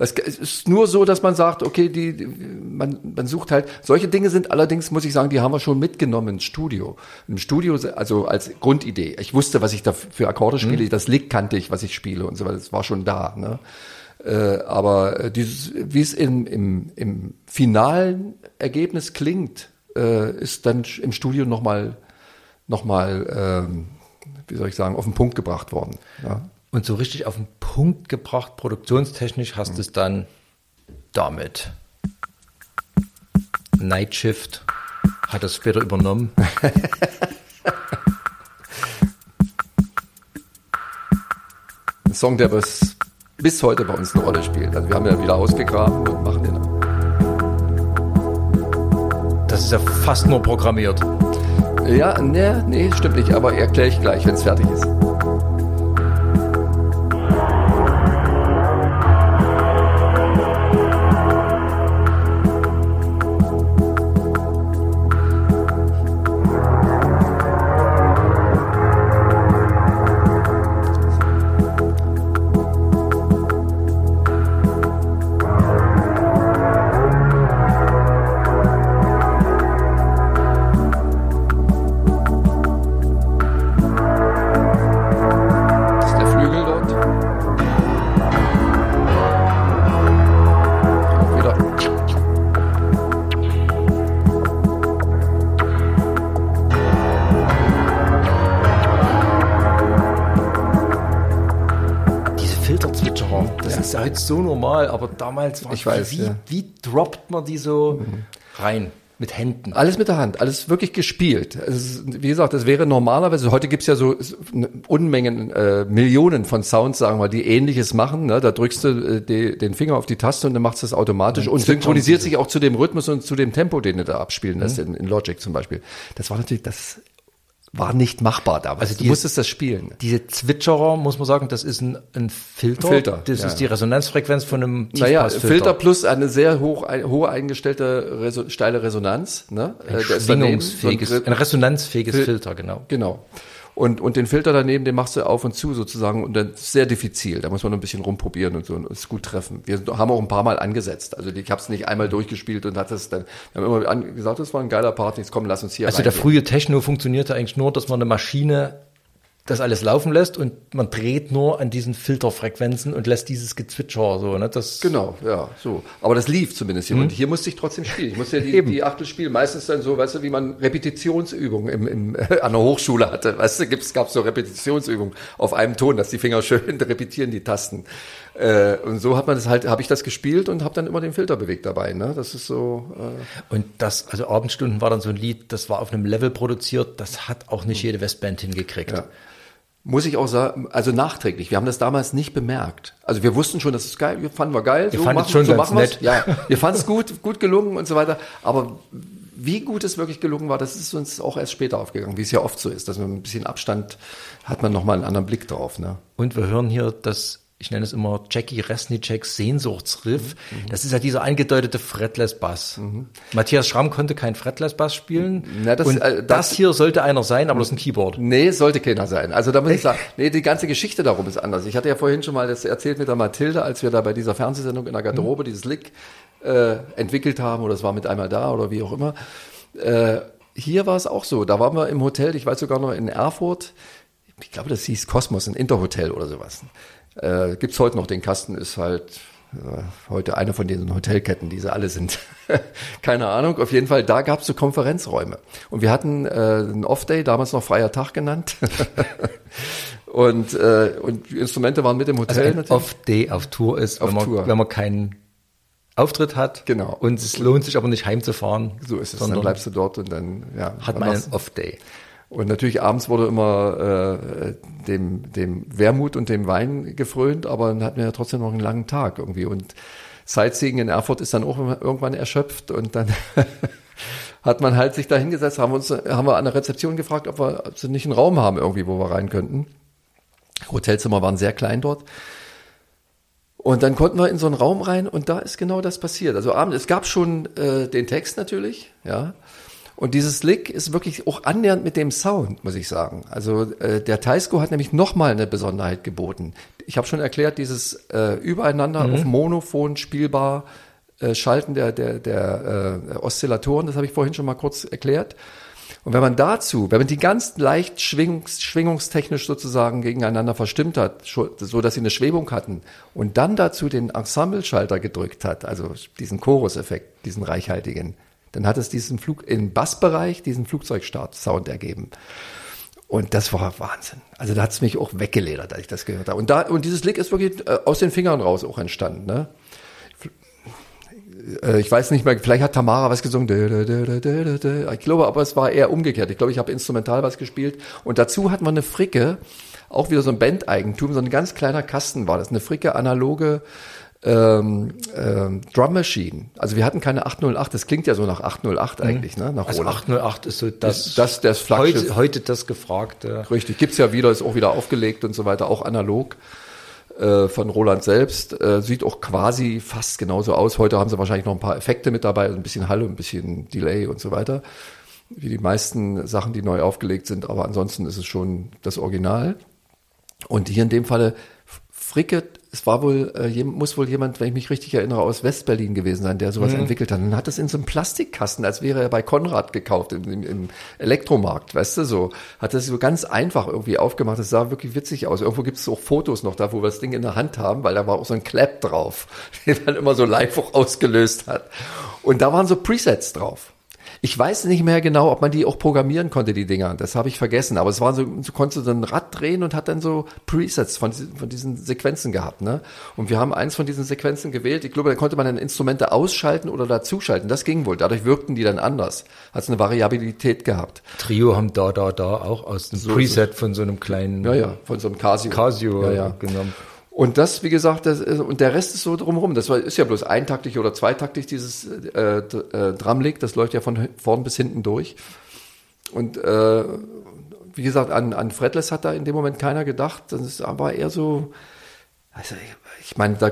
Es ist nur so, dass man sagt, okay, die, die- man, man sucht halt, solche Dinge sind allerdings, muss ich sagen, die haben wir schon mitgenommen ins Studio. Im Studio, also als Grundidee. Ich wusste, was ich da für Akkorde spiele, das Lick kannte ich, was ich spiele und so weiter, das war schon da. Ne? Äh, aber äh, dieses, wie es im, im, im finalen Ergebnis klingt, äh, ist dann im Studio nochmal, noch mal, ähm, wie soll ich sagen, auf den Punkt gebracht worden. Ja. Und so richtig auf den Punkt gebracht, produktionstechnisch hast du es dann damit. Night Shift hat das später übernommen. Ein Song, der bis, bis heute bei uns eine Rolle spielt. Also wir haben ja wieder ausgegraben und machen den. Das ist ja fast nur programmiert. Ja, nee, nee, stimmt nicht, aber erkläre ich gleich, wenn es fertig ist. So normal, aber damals war Ich weiß, wie, ja. wie droppt man die so rein? Mit Händen. Alles mit der Hand, alles wirklich gespielt. Es ist, wie gesagt, das wäre normalerweise, heute gibt's ja so Unmengen, äh, Millionen von Sounds, sagen wir, die ähnliches machen. Ne? Da drückst du äh, die, den Finger auf die Taste und dann macht's das automatisch Dann und synchronisiert sie. sich auch zu dem Rhythmus und zu dem Tempo, den du da abspielen lässt, in, in Logic zum Beispiel. Das war natürlich, das war nicht machbar damals. Also du die- musstest das spielen. Diese Zwitscherer, muss man sagen, das ist ein, ein Filter. Filter, Das ja. ist die Resonanzfrequenz von einem Naja. Filter plus eine sehr hoch, ein, hohe eingestellte Reso steile Resonanz. Ne? Äh, ein Schwingungsfähiges, Gri- ein resonanzfähiges Fil- Filter, genau. Genau. Und, und den Filter daneben, den machst du auf und zu sozusagen und dann ist sehr diffizil. Da muss man noch ein bisschen rumprobieren und so und es gut treffen. Wir haben auch ein paar Mal angesetzt. Also ich habe es nicht einmal durchgespielt und hat es dann, wir haben immer gesagt, das war ein geiler Part, jetzt komm, lass uns hier Also der reingehen. frühe Techno funktionierte eigentlich nur, dass man eine Maschine das alles laufen lässt und man dreht nur an diesen Filterfrequenzen und lässt dieses Gezwitscher so, ne? Das Genau, ja, so. Aber das lief zumindest hier. Und hier musste ich trotzdem spielen. Ich musste ja die, die Achtel spielen. Meistens dann so, weißt du, wie man Repetitionsübungen im, im, an der Hochschule hatte. Weißt du, gibt's, gab's so Repetitionsübungen auf einem Ton, dass die Finger schön repetieren, die Tasten. Äh, und so hat man das halt, habe ich das gespielt und habe dann immer den Filter bewegt dabei. Ne? Das ist so. Äh, und das, also Abendstunden war dann so ein Lied, das war auf einem Level produziert, das hat auch nicht jede Westband hingekriegt. Ja. Muss ich auch sagen, also nachträglich, wir haben das damals nicht bemerkt. Also wir wussten schon, das ist geil, wir fanden wir geil, Ihr fandet schon so ganz wir's. nett. Ja, wir fanden es gut, gut gelungen und so weiter. Aber wie gut es wirklich gelungen war, das ist uns auch erst später aufgegangen, wie es ja oft so ist, dass man ein bisschen Abstand hat man nochmal einen anderen Blick drauf. Ne? Und wir hören hier das, ich nenne es immer Jackie Resniceks Sehnsuchtsriff. Das ist ja dieser angedeutete Fretless-Bass. Matthias Schramm konnte kein Fretless-Bass spielen. Na, das- und äh, das, das- hier sollte einer sein, aber das ist ein Keyboard. Nee, sollte keiner sein. Also da muss ich sagen, nee, die ganze Geschichte darum ist anders. Ich hatte ja vorhin schon mal das erzählt mit der Mathilde, als wir da bei dieser Fernsehsendung in der Garderobe dieses Lick äh, entwickelt haben, oder es war mit einmal da oder wie auch immer. Äh, hier war es auch so. Da waren wir im Hotel, ich weiß sogar noch in Erfurt. Ich glaube, das hieß Kosmos, ein Interhotel oder sowas. Äh, gibt's heute noch, den Kasten ist halt äh, heute eine von diesen Hotelketten, die sie alle sind. Keine Ahnung. Auf jeden Fall, da gab's so Konferenzräume. Und wir hatten äh, einen Off-Day, damals noch freier Tag genannt. und, äh, und die Instrumente waren mit im Also Hotel ein natürlich. Off-Day auf Tour ist, Auf wenn, man, Tour. wenn man keinen Auftritt hat. Genau. Und es lohnt sich aber nicht heimzufahren. so ist es. Dann bleibst du dort und dann ja, hat man einen Off-Day. Und natürlich abends wurde immer äh, dem, dem Wermut und dem Wein gefrönt, aber dann hatten wir ja trotzdem noch einen langen Tag irgendwie. Und Sightseeing in Erfurt ist dann auch irgendwann erschöpft und dann hat man halt sich da hingesetzt, haben uns, haben wir an der Rezeption gefragt, ob wir ob sie nicht einen Raum haben irgendwie, wo wir rein könnten. Hotelzimmer waren sehr klein dort. Und dann konnten wir in so einen Raum rein und da ist genau das passiert. Also abends, es gab schon äh, den Text natürlich, ja. Und dieses Lick ist wirklich auch annähernd mit dem Sound, muss ich sagen. Also äh, der Taisko hat nämlich nochmal eine Besonderheit geboten. Ich habe schon erklärt, dieses äh, übereinander auf Monophon spielbar äh, Schalten der, der, der äh, Oszillatoren, das habe ich vorhin schon mal kurz erklärt. Und wenn man dazu, wenn man die ganz leicht schwingungs, schwingungstechnisch sozusagen gegeneinander verstimmt hat, so dass sie eine Schwebung hatten, und dann dazu den Ensemble-Schalter gedrückt hat, also diesen Chorus-Effekt, diesen reichhaltigen, dann hat es diesen Flug, im Bassbereich diesen Flugzeugstart-Sound ergeben. Und das war Wahnsinn. Also da hat es mich auch weggeledert, als ich das gehört habe. Und da, und dieses Lick ist wirklich äh, aus den Fingern raus auch entstanden, ne? äh, ich weiß nicht mehr, vielleicht hat Tamara was gesungen. Ich glaube, aber es war eher umgekehrt. Ich glaube, ich habe instrumental was gespielt. Und dazu hatten wir eine Fricke, auch wieder so ein Bandeigentum, so ein ganz kleiner Kasten war das. Eine Fricke analoge ähm, ähm, Drum Machine. Also wir hatten keine 808, das klingt ja so nach 808 eigentlich, ne? Nach Also Roland. 808 ist so das, Ist das das Flaggschiff? heute, heute das gefragte. Richtig, gibt's ja wieder, ist auch wieder aufgelegt und so weiter, auch analog äh, von Roland selbst. Äh, sieht auch quasi fast genauso aus. Heute haben sie wahrscheinlich noch ein paar Effekte mit dabei, also ein bisschen Hall und ein bisschen Delay und so weiter. Wie die meisten Sachen, die neu aufgelegt sind, aber ansonsten ist es schon das Original. Und hier in dem Falle Fricke, es war wohl, äh, muss wohl jemand, wenn ich mich richtig erinnere, aus Westberlin gewesen sein, der sowas entwickelt hat. Und hat es in so einem Plastikkasten, als wäre er bei Konrad gekauft, im, im, im Elektromarkt, weißt du, so. Hat das so ganz einfach irgendwie aufgemacht. Das sah wirklich witzig aus. Irgendwo gibt es auch Fotos noch da, wo wir das Ding in der Hand haben, weil da war auch so ein Clap drauf, den man immer so live auch ausgelöst hat. Und da waren so Presets drauf. Ich weiß nicht mehr genau, ob man die auch programmieren konnte, die Dinger. Das habe ich vergessen. Aber es war so, du konntest so ein Rad drehen und hat dann so Presets von, diesen- von diesen Sequenzen gehabt. Ne? Und wir haben eins von diesen Sequenzen gewählt. Ich glaube, da konnte man dann Instrumente ausschalten oder dazuschalten. Das ging wohl. Dadurch wirkten die dann anders. Hat es eine Variabilität gehabt. Trio haben da, da, da auch aus dem Preset von so einem kleinen Ja, ja, von so einem Casio. Casio ja, ja. genommen. Und das, wie gesagt, das, ist- und der Rest ist so drumherum. Das war, ist ja bloß eintaktig oder zweitaktig, dieses äh, äh, Drumlick. Das läuft ja von vorn bis hinten durch. Und äh, wie gesagt, an, an Fretless hat da in dem Moment keiner gedacht. Das ist aber eher so, also ich, meine, da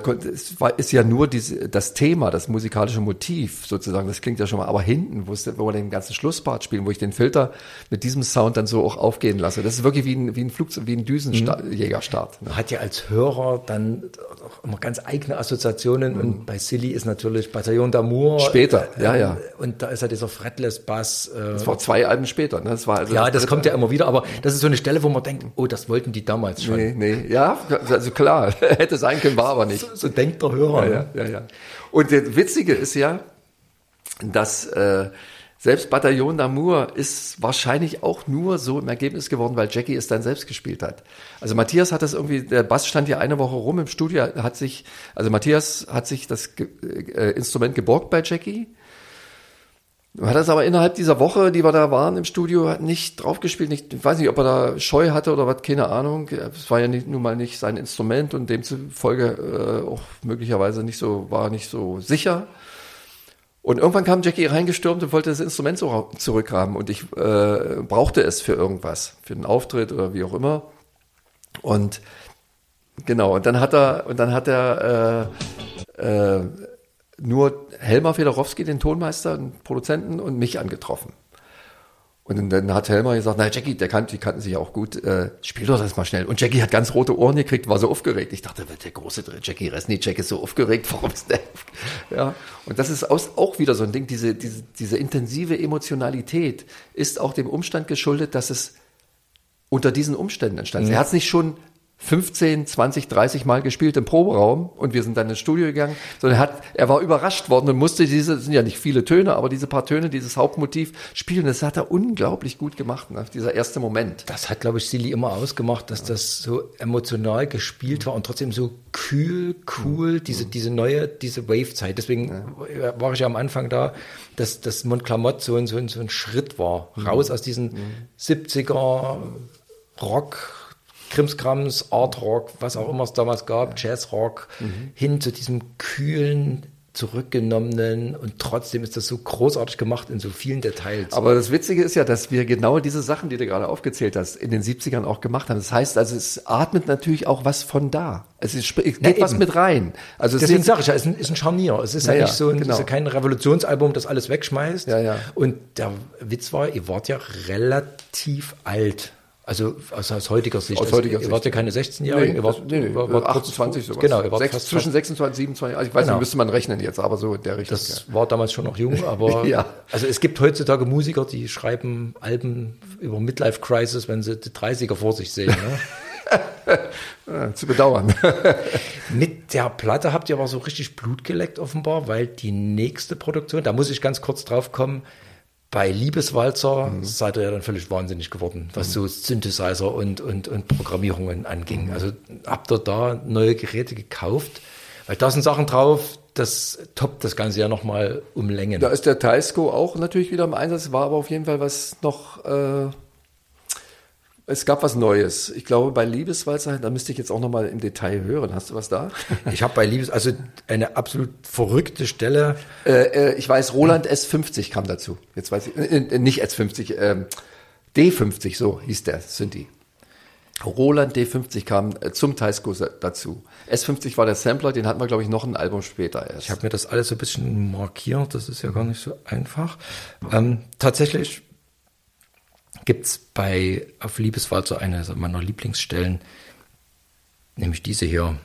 ist ja nur diese, das Thema, das musikalische Motiv sozusagen, das klingt ja schon mal, aber hinten, wo, es, wo wir den ganzen Schlusspart spielen, wo ich den Filter mit diesem Sound dann so auch aufgehen lasse, das ist wirklich wie ein, wie ein Flugzeug, wie ein Düsenjägerstart. Ne? Man hat ja als Hörer dann auch immer ganz eigene Assoziationen und bei Silly ist natürlich Bataillon d'Amour. Mhm. Später, äh, ja, ja. Und da ist ja dieser Fretless-Bass. Äh, Das war zwei Alben später. Ne? Das war also ja, das kommt ja immer wieder, aber das ist so eine Stelle, wo man denkt, oh, das wollten die damals schon. Nee, nee, ja, also klar, hätte sein können, war aber nicht. So, so denkt der Hörer. Ja, ne? ja, ja, ja. Und das Witzige ist ja, dass äh, selbst Bataillon d'Amour ist wahrscheinlich auch nur so im Ergebnis geworden, weil Jackie es dann selbst gespielt hat. Also Matthias hat das irgendwie, der Bass stand ja eine Woche rum im Studio, hat sich, also Matthias hat sich das äh, Instrument geborgt bei Jackie. Hat das aber innerhalb dieser Woche, die wir da waren im Studio, hat nicht draufgespielt. Nicht, ich weiß nicht, ob er da Scheu hatte oder was, keine Ahnung. Es war ja nicht, nun mal nicht sein Instrument und demzufolge äh, auch möglicherweise nicht so, war nicht so sicher. Und irgendwann kam Jackie reingestürmt und wollte das Instrument so zurückhaben und ich äh, brauchte es für irgendwas, für einen Auftritt oder wie auch immer. Und genau, und dann hat er, und dann hat er äh, äh, nur Helmer Fedorowski, den Tonmeister, den Produzenten und mich angetroffen. Und dann hat Helmer gesagt, na Jackie, der kannte, die kannten sich ja auch gut, äh, spiel doch das mal schnell. Und Jackie hat ganz rote Ohren gekriegt, war so aufgeregt. Ich dachte, der große Jackie Resnicek ist so aufgeregt, warum ist der? Ja, und das ist aus, auch wieder so ein Ding, diese, diese, diese intensive Emotionalität ist auch dem Umstand geschuldet, dass es unter diesen Umständen entstanden ist. Er hat es nicht schon 15, 20, 30 Mal gespielt im Proberaum und wir sind dann ins Studio gegangen, sondern er, hat, er war überrascht worden und musste diese, sind ja nicht viele Töne, aber diese paar Töne, dieses Hauptmotiv spielen. Das hat er unglaublich gut gemacht, ne? dieser erste Moment. Das hat, glaube ich, Silly immer ausgemacht, dass das so emotional gespielt war und trotzdem so kühl, cool, diese, diese neue, diese Wave-Zeit. Deswegen war ich ja am Anfang da, dass das Montclamotte so ein, so, ein, so ein Schritt war. Raus aus diesen 70er Rock, Krimskrams, Art Rock, was auch immer es damals gab, Jazz Rock, hin zu diesem kühlen, zurückgenommenen und trotzdem ist das so großartig gemacht in so vielen Details. Aber das Witzige ist ja, dass wir genau diese Sachen, die du gerade aufgezählt hast, in den 70ern auch gemacht haben. Das heißt also, es atmet natürlich auch was von da. Es ist, es geht Ja, was eben. mit rein. Also es Deswegen ist sage ich ja, es ist ein, ist ein Scharnier. Es ist ja, Ja, nicht so ein, genau. es ist ja kein Revolutionsalbum, das alles wegschmeißt. Ja, ja. Und der Witz war, ihr wart ja relativ alt. Also aus, aus heutiger Sicht. Aus Also heutiger ihr Sicht. wart ja keine 16-Jährigen. Nee, ihr wart, nee, nee, wart- wart kurz- 28 sowas. Genau, ihr wart Sechs, fast, zwischen fast, 26, 27, also ich weiß Genau. nicht, müsste man rechnen jetzt, aber so in der Richtung. das war damals schon noch jung, aber Ja. also es gibt heutzutage Musiker, die schreiben Alben über Midlife Crisis, wenn sie die 30er vor sich sehen. Ne? ja. Zu bedauern. Mit der Platte habt ihr aber so richtig Blut geleckt offenbar, weil die nächste Produktion, da muss ich ganz kurz drauf kommen, bei Liebeswalzer seid ihr ja dann völlig wahnsinnig geworden, was so Synthesizer und, und, und Programmierungen anging. Also habt ihr da neue Geräte gekauft? Weil da sind Sachen drauf, das toppt das Ganze ja nochmal um Längen. Da ist der Taisco auch natürlich wieder im Einsatz, war aber auf jeden Fall was noch, äh, es gab was Neues. Ich glaube, bei Liebeswalzer, da müsste ich jetzt auch nochmal im Detail hören. Hast du was da? Ich habe bei Liebes, also eine absolut verrückte Stelle. äh, äh, ich weiß, Roland S50 kam dazu. Jetzt weiß ich, äh, äh, nicht S50, ähm, D50, so hieß der Synthi. Roland D50 kam äh, zum Taisco dazu. S50 war der Sampler, den hatten wir, glaube ich, noch ein Album später erst. Ich habe mir das alles so ein bisschen markiert, das ist ja gar nicht so einfach. Ähm, tatsächlich gibt's bei auf Liebeswalzer eine meiner Lieblingsstellen, nämlich diese hier.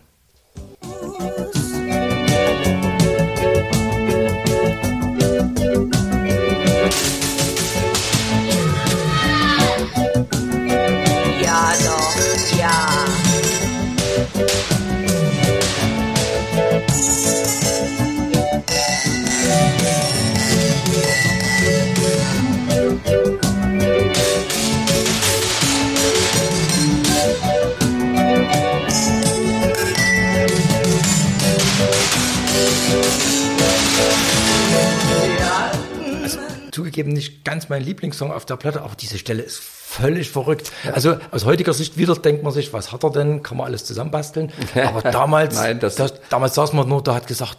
Zugegeben nicht ganz mein Lieblingssong auf der Platte, aber diese Stelle ist völlig verrückt. Also aus heutiger Sicht wieder denkt man sich, was hat er denn? Kann man alles zusammenbasteln? Aber damals, Nein, das- das, damals saß man nur, da hat gesagt,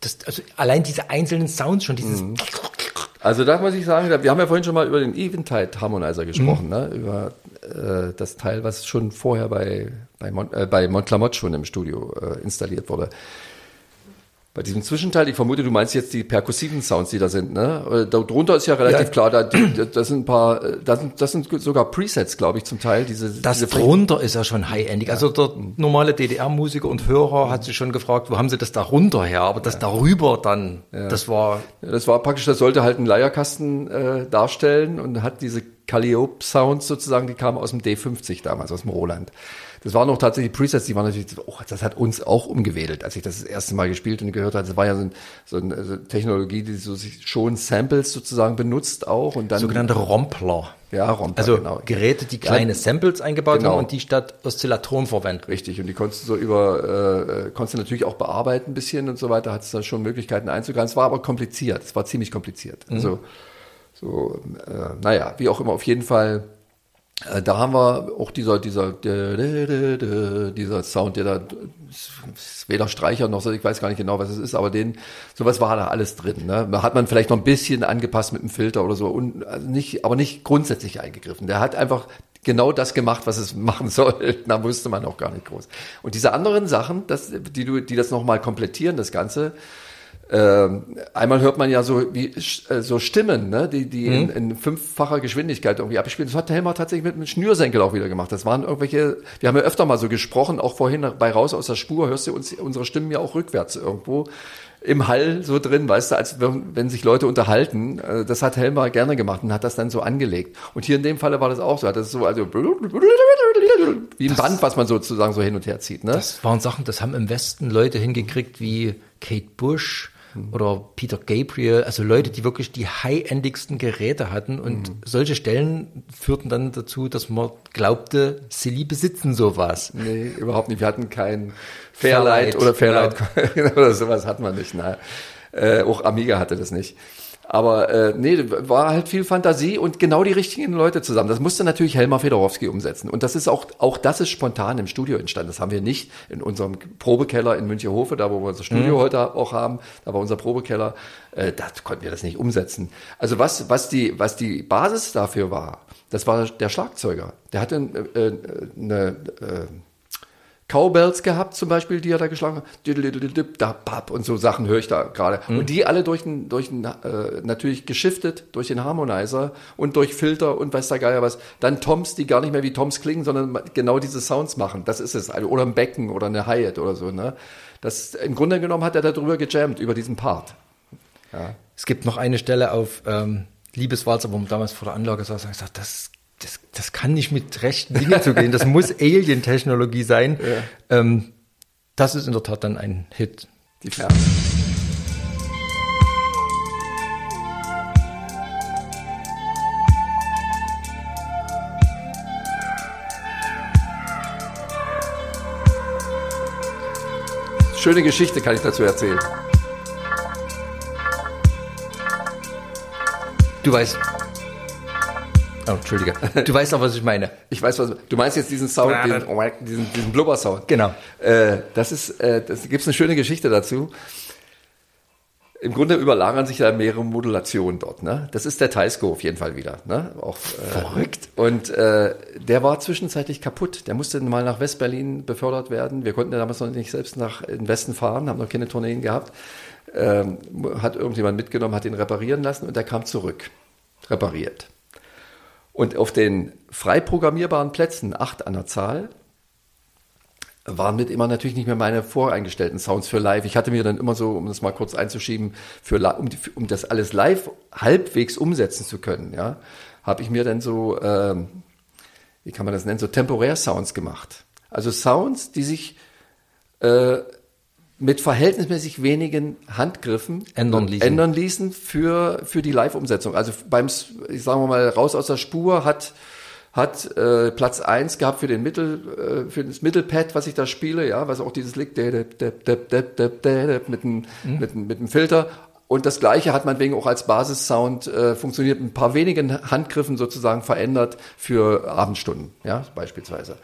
das, also allein diese einzelnen Sounds schon, dieses Mhm. Also da muss ich sagen, wir haben ja vorhin schon mal über den Eventide Harmonizer gesprochen, Mhm. ne? über äh, das Teil, was schon vorher bei, bei, Mon, äh, bei Montclamotte schon im Studio äh, installiert wurde. Bei diesem Zwischenteil, ich vermute, du meinst jetzt die perkussiven Sounds, die da sind, ne? Äh, Darunter ist ja relativ Ja. klar, da, die, das sind ein paar, äh, das sind, das sind sogar Presets, glaube ich, zum Teil. Diese, Das diese drunter ist ja schon high-endig. Also der normale DDR-Musiker und Hörer hat sich schon gefragt, wo haben sie das da runter her? Aber das darüber dann, das war Ja, Das war praktisch, das sollte halt einen Leierkasten äh, darstellen und hat diese Calliope-Sounds sozusagen, die kamen aus dem D50 damals, aus dem Roland. Das waren noch tatsächlich Presets, die waren natürlich, oh, das hat uns auch umgewedelt, als ich das das erste Mal gespielt und gehört habe. Das war ja so, ein, so eine Technologie, die so sich schon Samples sozusagen benutzt auch und dann sogenannte Rompler. ja, Rompler, Also genau. Geräte, die kleine Samples eingebaut Genau. haben und die statt Oszillatoren verwenden. Richtig, und die konntest du so über, äh, äh, konntest du natürlich auch bearbeiten ein bisschen und so weiter, hattest da schon Möglichkeiten einzugreifen. Es war aber kompliziert, es war ziemlich kompliziert. Also, so, äh, naja, wie auch immer, auf jeden Fall, da haben wir auch dieser, dieser, dieser Sound, der da, weder Streicher noch so, ich weiß gar nicht genau, was es ist, aber den, sowas war da alles drin. Ne? Da hat man vielleicht noch ein bisschen angepasst mit dem Filter oder so, und also nicht, aber nicht grundsätzlich eingegriffen. Der hat einfach genau das gemacht, was es machen soll. Da wusste man auch gar nicht groß. Und diese anderen Sachen, das, die du, die das nochmal komplettieren, das Ganze, ähm, einmal hört man ja so wie äh, so Stimmen, ne, die die in, in fünffacher Geschwindigkeit irgendwie abspielen. Das hat der Helmer tatsächlich mit einem Schnürsenkel auch wieder gemacht. Das waren irgendwelche, wir haben ja öfter mal so gesprochen, auch vorhin bei raus aus der Spur hörst du uns unsere Stimmen ja auch rückwärts irgendwo im Hall so drin, weißt du, als wenn, wenn sich Leute unterhalten. Äh, Das hat Helmer gerne gemacht und hat das dann so angelegt. Und hier in dem Falle war das auch so. Hat das so also wie ein Band, was man sozusagen so hin und her zieht, ne? Das waren Sachen, das haben im Westen Leute hingekriegt wie Kate Bush oder Peter Gabriel, also Leute, die wirklich die high-endigsten Geräte hatten und solche Stellen führten dann dazu, dass man glaubte, sie besitzen sowas. Nee, überhaupt nicht. Wir hatten kein Fairlight, Fairlight, oder Fairlight oder sowas hatten wir nicht. Nein. Äh, auch Amiga hatte das nicht. Aber äh, nee, war halt viel Fantasie und genau die richtigen Leute zusammen. Das musste natürlich Helmar Fedorowski umsetzen. Und das ist auch, auch das ist spontan im Studio entstanden. Das haben wir nicht in unserem Probekeller in Münchenhofe, da wo wir unser Studio heute auch haben, da war unser Probekeller, äh, da konnten wir das nicht umsetzen. Also was, was die, was die Basis dafür war, das war der Schlagzeuger. Der hatte äh, eine, äh, Cowbells gehabt, zum Beispiel, die er da geschlagen hat. Und so Sachen höre ich da gerade. Und die alle durch den, durch den, äh, natürlich geschiftet durch den Harmonizer und durch Filter und weiß der Geier was. Dann Toms, die gar nicht mehr wie Toms klingen, sondern genau diese Sounds machen. Das ist es. Also, oder ein Becken oder eine Hi-Hat oder so, ne? Das, im Grunde genommen hat er darüber gejammt, über diesen Part. Es gibt noch eine Stelle auf ähm, Liebeswalzer, wo man damals vor der Anlage saß und gesagt, das, das, das kann nicht mit rechten Dingen zugehen, das muss Alien-Technologie sein. Ähm, das ist in der Tat dann ein Hit. Die Ferne. Schöne Geschichte kann ich dazu erzählen. Du weißt. Oh, Entschuldige. Du weißt auch, was ich meine. Ich weiß, was du meinst jetzt diesen Sound, diesen, diesen, diesen Blubber-Sound. Genau. Äh, das ist, äh, das gibt's eine schöne Geschichte dazu. Im Grunde überlagern sich da mehrere Modulationen dort. Ne? Das ist der Tysco auf jeden Fall wieder. Ne? Auch, äh, Verrückt. Und äh, der war zwischenzeitlich kaputt. Der musste mal nach West-Berlin befördert werden. Wir konnten ja damals noch nicht selbst nach in den Westen fahren, haben noch keine Tourneen gehabt. Ähm, hat irgendjemand mitgenommen, hat ihn reparieren lassen und der kam zurück. Repariert. Und auf den frei programmierbaren Plätzen, acht an der Zahl, waren mit immer natürlich nicht mehr meine voreingestellten Sounds für live. Ich hatte mir dann immer so, um das mal kurz einzuschieben, für, um, die, um das alles live halbwegs umsetzen zu können, ja, habe ich mir dann so, ähm, wie kann man das nennen, so temporär Sounds gemacht. Also Sounds, die sich äh, mit verhältnismäßig wenigen Handgriffen Ändern ließen. ändern ließen für, für die Live-Umsetzung. Also beim, ich sagen wir mal, raus aus der Spur hat, hat äh, Platz eins gehabt für den Mittel, äh, für das Mittelpad, was ich da spiele, ja, was auch dieses Lick mit dem, mit dem, mit dem Filter. Und das Gleiche hat man wegen auch als Basissound äh, funktioniert, ein paar wenigen Handgriffen sozusagen verändert für Abendstunden, ja, beispielsweise.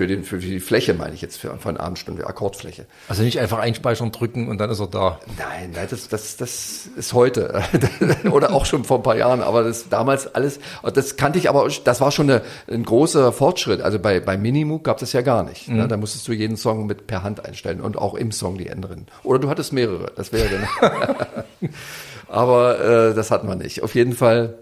Für, den, für die Fläche meine ich jetzt, für, von Abendstunden, Akkordfläche. Also nicht einfach einspeichern, drücken und dann ist er da. Nein, nein das, das, das ist heute oder auch schon vor ein paar Jahren, aber das damals alles, das kannte ich aber, das war schon eine, ein großer Fortschritt. Also bei, bei Minimoog gab es ja gar nicht. Ne? Da musstest du jeden Song mit per Hand einstellen und auch im Song die Änderungen. Oder du hattest mehrere, das wäre dann. aber äh, das hatten wir nicht. Auf jeden Fall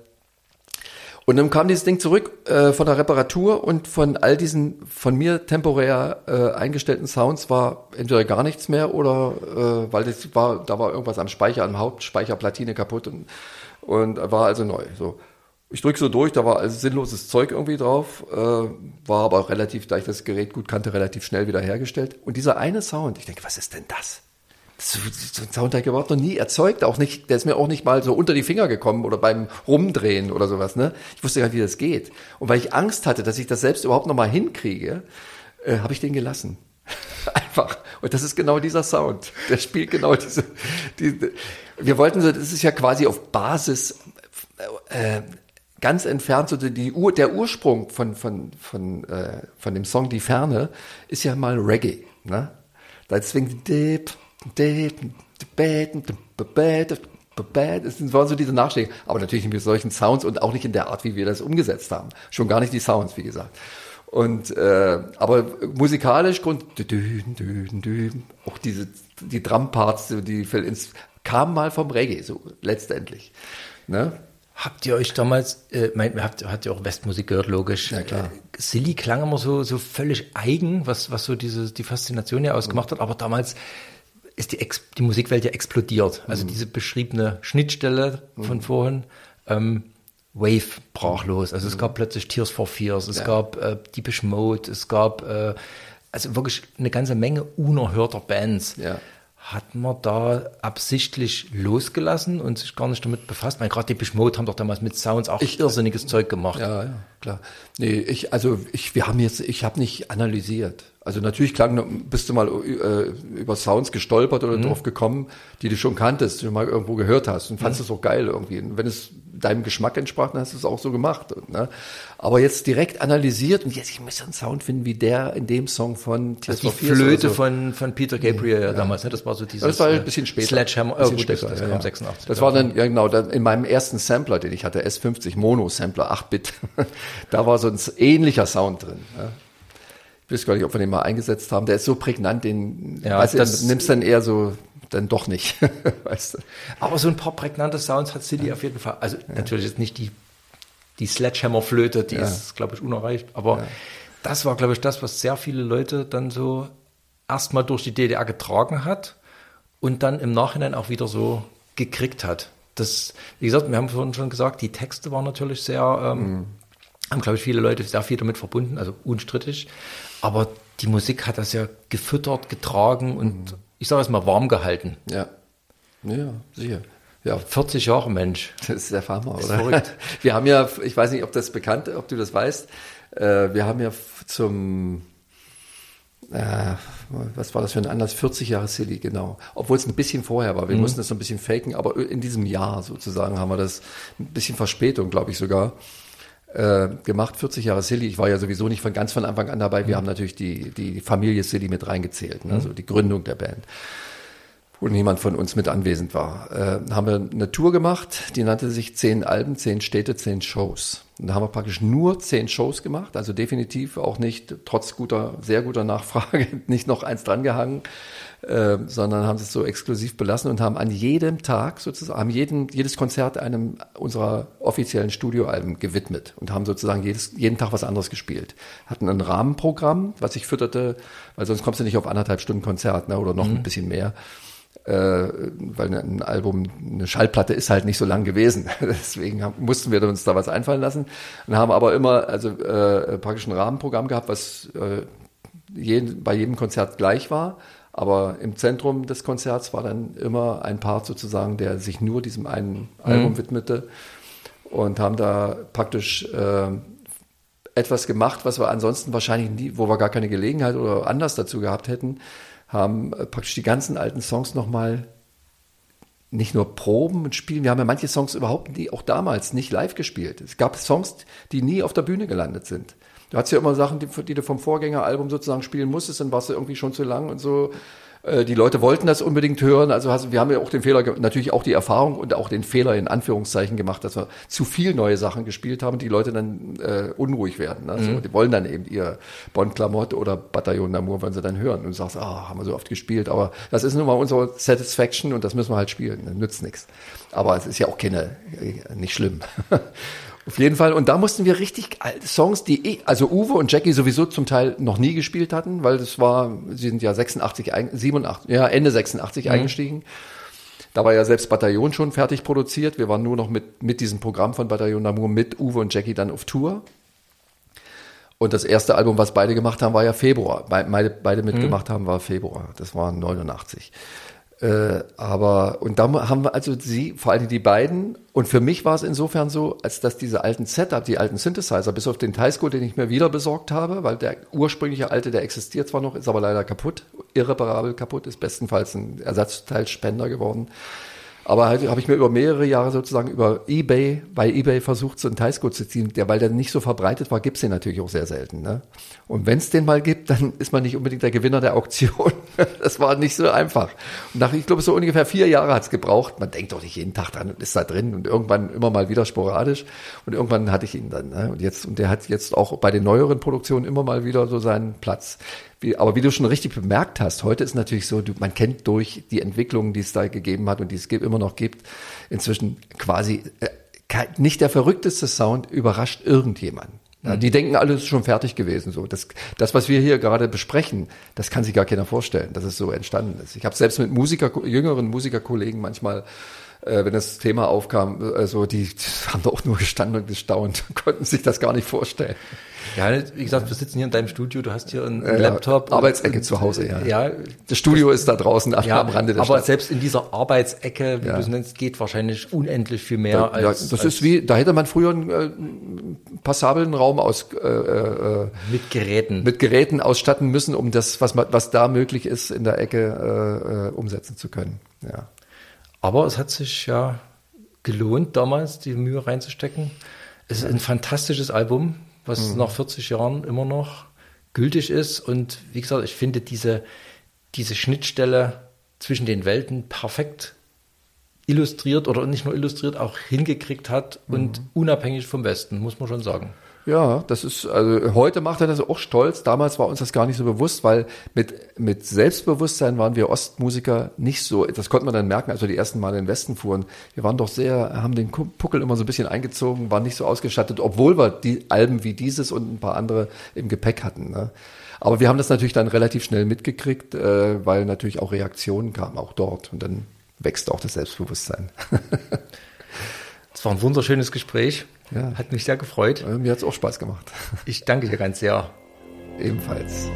und dann kam dieses Ding zurück äh, von der Reparatur und von all diesen von mir temporär äh, eingestellten Sounds war entweder gar nichts mehr oder äh, weil das war, da war irgendwas am Speicher, am Hauptspeicherplatine kaputt und, und war also neu. So. Ich drücke so durch, da war also sinnloses Zeug irgendwie drauf, äh, war aber auch relativ, da ich das Gerät gut kannte, relativ schnell wieder hergestellt. Und dieser eine Sound, ich denke, was ist denn das? So, so ein Sound habe ich überhaupt noch nie erzeugt, auch nicht, der ist mir auch nicht mal so unter die Finger gekommen oder beim Rumdrehen oder sowas, ne? Ich wusste gar nicht, wie das geht. Und weil ich Angst hatte, dass ich das selbst überhaupt noch mal hinkriege, äh, habe ich den gelassen. Einfach. Und das ist genau dieser Sound. Der spielt genau diese, die, wir wollten so, das ist ja quasi auf Basis, äh, ganz entfernt, so die Ur, der Ursprung von, von, von, äh, von dem Song Die Ferne ist ja mal Reggae, ne? Deswegen, dip, es waren so diese Nachschläge, aber natürlich nicht mit solchen Sounds und auch nicht in der Art, wie wir das umgesetzt haben. Schon gar nicht die Sounds, wie gesagt. Und äh, aber musikalisch Grund auch diese die Drumparts, die kamen mal vom Reggae so letztendlich. Ne? Habt ihr euch damals, äh, meint, habt, habt ihr auch Westmusik gehört, logisch? Ja, klar. Äh, Silly klang immer so, so völlig eigen, was, was so diese, die Faszination ja ausgemacht hat, aber damals ist die, Ex die Musikwelt ja explodiert. Also mhm. diese beschriebene Schnittstelle von mhm. vorhin, ähm, Wave brach los. Also es mhm. gab plötzlich Tears for Fears, es ja. gab äh, Deepish Mode, es gab äh, also wirklich eine ganze Menge unerhörter Bands. Ja hat man da absichtlich losgelassen und sich gar nicht damit befasst? Weil gerade die Mode haben doch damals mit Sounds auch ich, irrsinniges Zeug gemacht. Ja, ja, klar. Nee, ich, also ich, wir haben jetzt, ich habe nicht analysiert. Also natürlich klang, bist du mal äh, über Sounds gestolpert oder mhm. drauf gekommen, die du schon kanntest, die du mal irgendwo gehört hast und fandest mhm. es auch geil irgendwie. Und wenn es deinem Geschmack entsprach, dann hast du es auch so gemacht. Ne? Aber jetzt direkt analysiert und jetzt, ich muss einen Sound finden wie der in dem Song von Tears also die Flöte so. von, von Peter Gabriel ja, damals, ne? das war so dieses das war ein bisschen später. Sledgehammer, oh, gut, später, das, das kam 86. Das war dann, ja genau, dann in meinem ersten Sampler, den ich hatte, S50 Mono Sampler, 8-Bit, da war so ein ähnlicher Sound drin. Ja? Ich weiß gar nicht, ob wir den mal eingesetzt haben. Der ist so prägnant, den ja, weißt du, nimmst dann eher so dann doch nicht. weißt du. Aber so ein paar prägnante Sounds hat Silly ja. auf jeden Fall. Also ja. natürlich jetzt nicht die, die Sledgehammer-Flöte, die ja. ist, glaube ich, unerreicht. Aber das war, glaube ich, das, was sehr viele Leute dann so erstmal durch die DDR getragen hat und dann im Nachhinein auch wieder so gekriegt hat. Das, wie gesagt, wir haben vorhin schon gesagt, die Texte waren natürlich sehr, ähm, mhm. haben, glaube ich, viele Leute sehr viel damit verbunden, also unstrittig. Aber die Musik hat das ja gefüttert, getragen und mhm ich sage es mal, warm gehalten. Ja. Ja, sicher. Ja, 40 Jahre Mensch. Das ist der Farmer, oder? Ist verrückt. Wir haben ja, ich weiß nicht, ob das bekannt, ob du das weißt, äh, wir haben ja zum, äh, was war das für ein Anlass? 40 Jahre Silly, genau. Obwohl es ein bisschen vorher war. Wir mhm. mussten das so ein bisschen faken, aber in diesem Jahr sozusagen haben wir das ein bisschen Verspätung, glaube ich sogar äh, gemacht, 40 Jahre Silly. Ich war ja sowieso nicht von ganz von Anfang an dabei. Wir mhm. haben natürlich die, die Familie Silly mit reingezählt, ne? also die Gründung der Band, wo niemand von uns mit anwesend war. Äh, haben wir eine Tour gemacht, die nannte sich Zehn Alben, Zehn Städte, Zehn Shows. Und da haben wir praktisch nur zehn Shows gemacht, also definitiv auch nicht, trotz guter, sehr guter Nachfrage, nicht noch eins drangehangen. Äh, sondern haben es so exklusiv belassen und haben an jedem Tag sozusagen, haben jeden, jedes Konzert einem unserer offiziellen Studioalben gewidmet und haben sozusagen jedes, jeden Tag was anderes gespielt. Hatten ein Rahmenprogramm, was ich fütterte, weil sonst kommst du nicht auf anderthalb Stunden Konzert ne, oder noch mhm. ein bisschen mehr. Äh, weil ein Album, eine Schallplatte ist halt nicht so lang gewesen. Deswegen haben, mussten wir uns da was einfallen lassen und haben aber immer also äh, praktisch ein Rahmenprogramm gehabt, was äh, jeden, bei jedem Konzert gleich war aber im Zentrum des Konzerts war dann immer ein Part sozusagen, der sich nur diesem einen mhm. Album widmete und haben da praktisch äh, etwas gemacht, was wir ansonsten wahrscheinlich nie, wo wir gar keine Gelegenheit oder anders dazu gehabt hätten, haben äh, praktisch die ganzen alten Songs nochmal nicht nur proben und spielen, wir haben ja manche Songs überhaupt nie, auch damals nicht live gespielt. Es gab Songs, die nie auf der Bühne gelandet sind. Du hattest ja immer Sachen, die, die du vom Vorgängeralbum sozusagen spielen musstest, dann warst du irgendwie schon zu lang und so. Äh, die Leute wollten das unbedingt hören. Also wir haben ja auch den Fehler, natürlich auch die Erfahrung und auch den Fehler in Anführungszeichen gemacht, dass wir zu viel neue Sachen gespielt haben, die Leute dann äh, unruhig werden. Also mhm. die wollen dann eben ihr Bon Clamotte oder Bataillon d'Amour, wenn sie dann hören und sagst, ah, haben wir so oft gespielt. Aber das ist nun mal unsere Satisfaction und das müssen wir halt spielen. Das nützt nichts. Aber es ist ja auch keine, äh, nicht schlimm. Auf jeden Fall. Und da mussten wir richtig alte Songs, die eh, also Uwe und Jackie sowieso zum Teil noch nie gespielt hatten, weil das war, sie sind ja 86, 87, ja, Ende 86 mhm. eingestiegen. Da war ja selbst Bataillon schon fertig produziert. Wir waren nur noch mit, mit diesem Programm von Bataillon d'Amour mit Uwe und Jackie dann auf Tour. Und das erste Album, was beide gemacht haben, war ja Februar. Beide, beide mitgemacht mhm. haben, war Februar. Das war 89. Äh, aber, und da haben wir also sie, vor allem die beiden, und für mich war es insofern so, als dass diese alten Setup, die alten Synthesizer, bis auf den Teisco, den ich mir wieder besorgt habe, weil der ursprüngliche alte, der existiert zwar noch, ist aber leider kaputt, irreparabel kaputt, ist bestenfalls ein Ersatzteilspender geworden. Aber halt, habe ich mir über mehrere Jahre sozusagen über eBay, bei eBay versucht, so einen Teilscode zu ziehen. Der, weil der nicht so verbreitet war, gibt's den natürlich auch sehr selten. Ne? Und wenn es den mal gibt, dann ist man nicht unbedingt der Gewinner der Auktion. das war nicht so einfach. Und nach, ich glaube, so ungefähr vier Jahre hat's gebraucht. Man denkt doch nicht jeden Tag dran und ist da drin und irgendwann immer mal wieder sporadisch. Und irgendwann hatte ich ihn dann. Ne? Und jetzt, und der hat jetzt auch bei den neueren Produktionen immer mal wieder so seinen Platz. Wie, aber wie du schon richtig bemerkt hast, heute ist natürlich so, du, man kennt durch die Entwicklungen, die es da gegeben hat und die es immer noch gibt, inzwischen quasi äh, nicht der verrückteste Sound überrascht irgendjemanden. Ja, die denken, alles ist schon fertig gewesen. So, das, das, was wir hier gerade besprechen, das kann sich gar keiner vorstellen, dass es so entstanden ist. Ich habe selbst mit Musiker, jüngeren Musikerkollegen manchmal äh, wenn das Thema aufkam, also die, die haben da auch nur gestanden und gestaunt, konnten sich das gar nicht vorstellen. Ja, wie gesagt, wir sitzen hier in deinem Studio, du hast hier einen ja, Laptop. Arbeitsecke zu Hause, ja. ja. Das Studio ist da draußen ja, am Rande der Aber Stadt. selbst in dieser Arbeitsecke, wie ja. du es nennst, geht wahrscheinlich unendlich viel mehr da, als. Ja, das als ist wie, da hätte man früher einen äh, passablen Raum aus äh, äh, mit Geräten. Mit Geräten ausstatten müssen, um das, was man, was da möglich ist, in der Ecke äh, äh, umsetzen zu können. Ja. Aber es hat sich ja gelohnt, damals die Mühe reinzustecken. Es ist ein fantastisches Album was mhm. nach 40 Jahren immer noch gültig ist. Und wie gesagt, ich finde diese, diese Schnittstelle zwischen den Welten perfekt illustriert oder nicht nur illustriert, auch hingekriegt hat und mhm. unabhängig vom Westen, muss man schon sagen. Ja, das ist, also heute macht er das auch stolz. Damals war uns das gar nicht so bewusst, weil mit, mit Selbstbewusstsein waren wir Ostmusiker nicht so, das konnte man dann merken, als wir die ersten Mal in den Westen fuhren. Wir waren doch sehr, haben den Puckel immer so ein bisschen eingezogen, waren nicht so ausgestattet, obwohl wir die Alben wie dieses und ein paar andere im Gepäck hatten. Ne? Aber wir haben das natürlich dann relativ schnell mitgekriegt, äh, weil natürlich auch Reaktionen kamen, auch dort. Und dann wächst auch das Selbstbewusstsein. Es war ein wunderschönes Gespräch. Ja. Hat mich sehr gefreut. Mir hat es auch Spaß gemacht. Ich danke dir ganz sehr. Ebenfalls.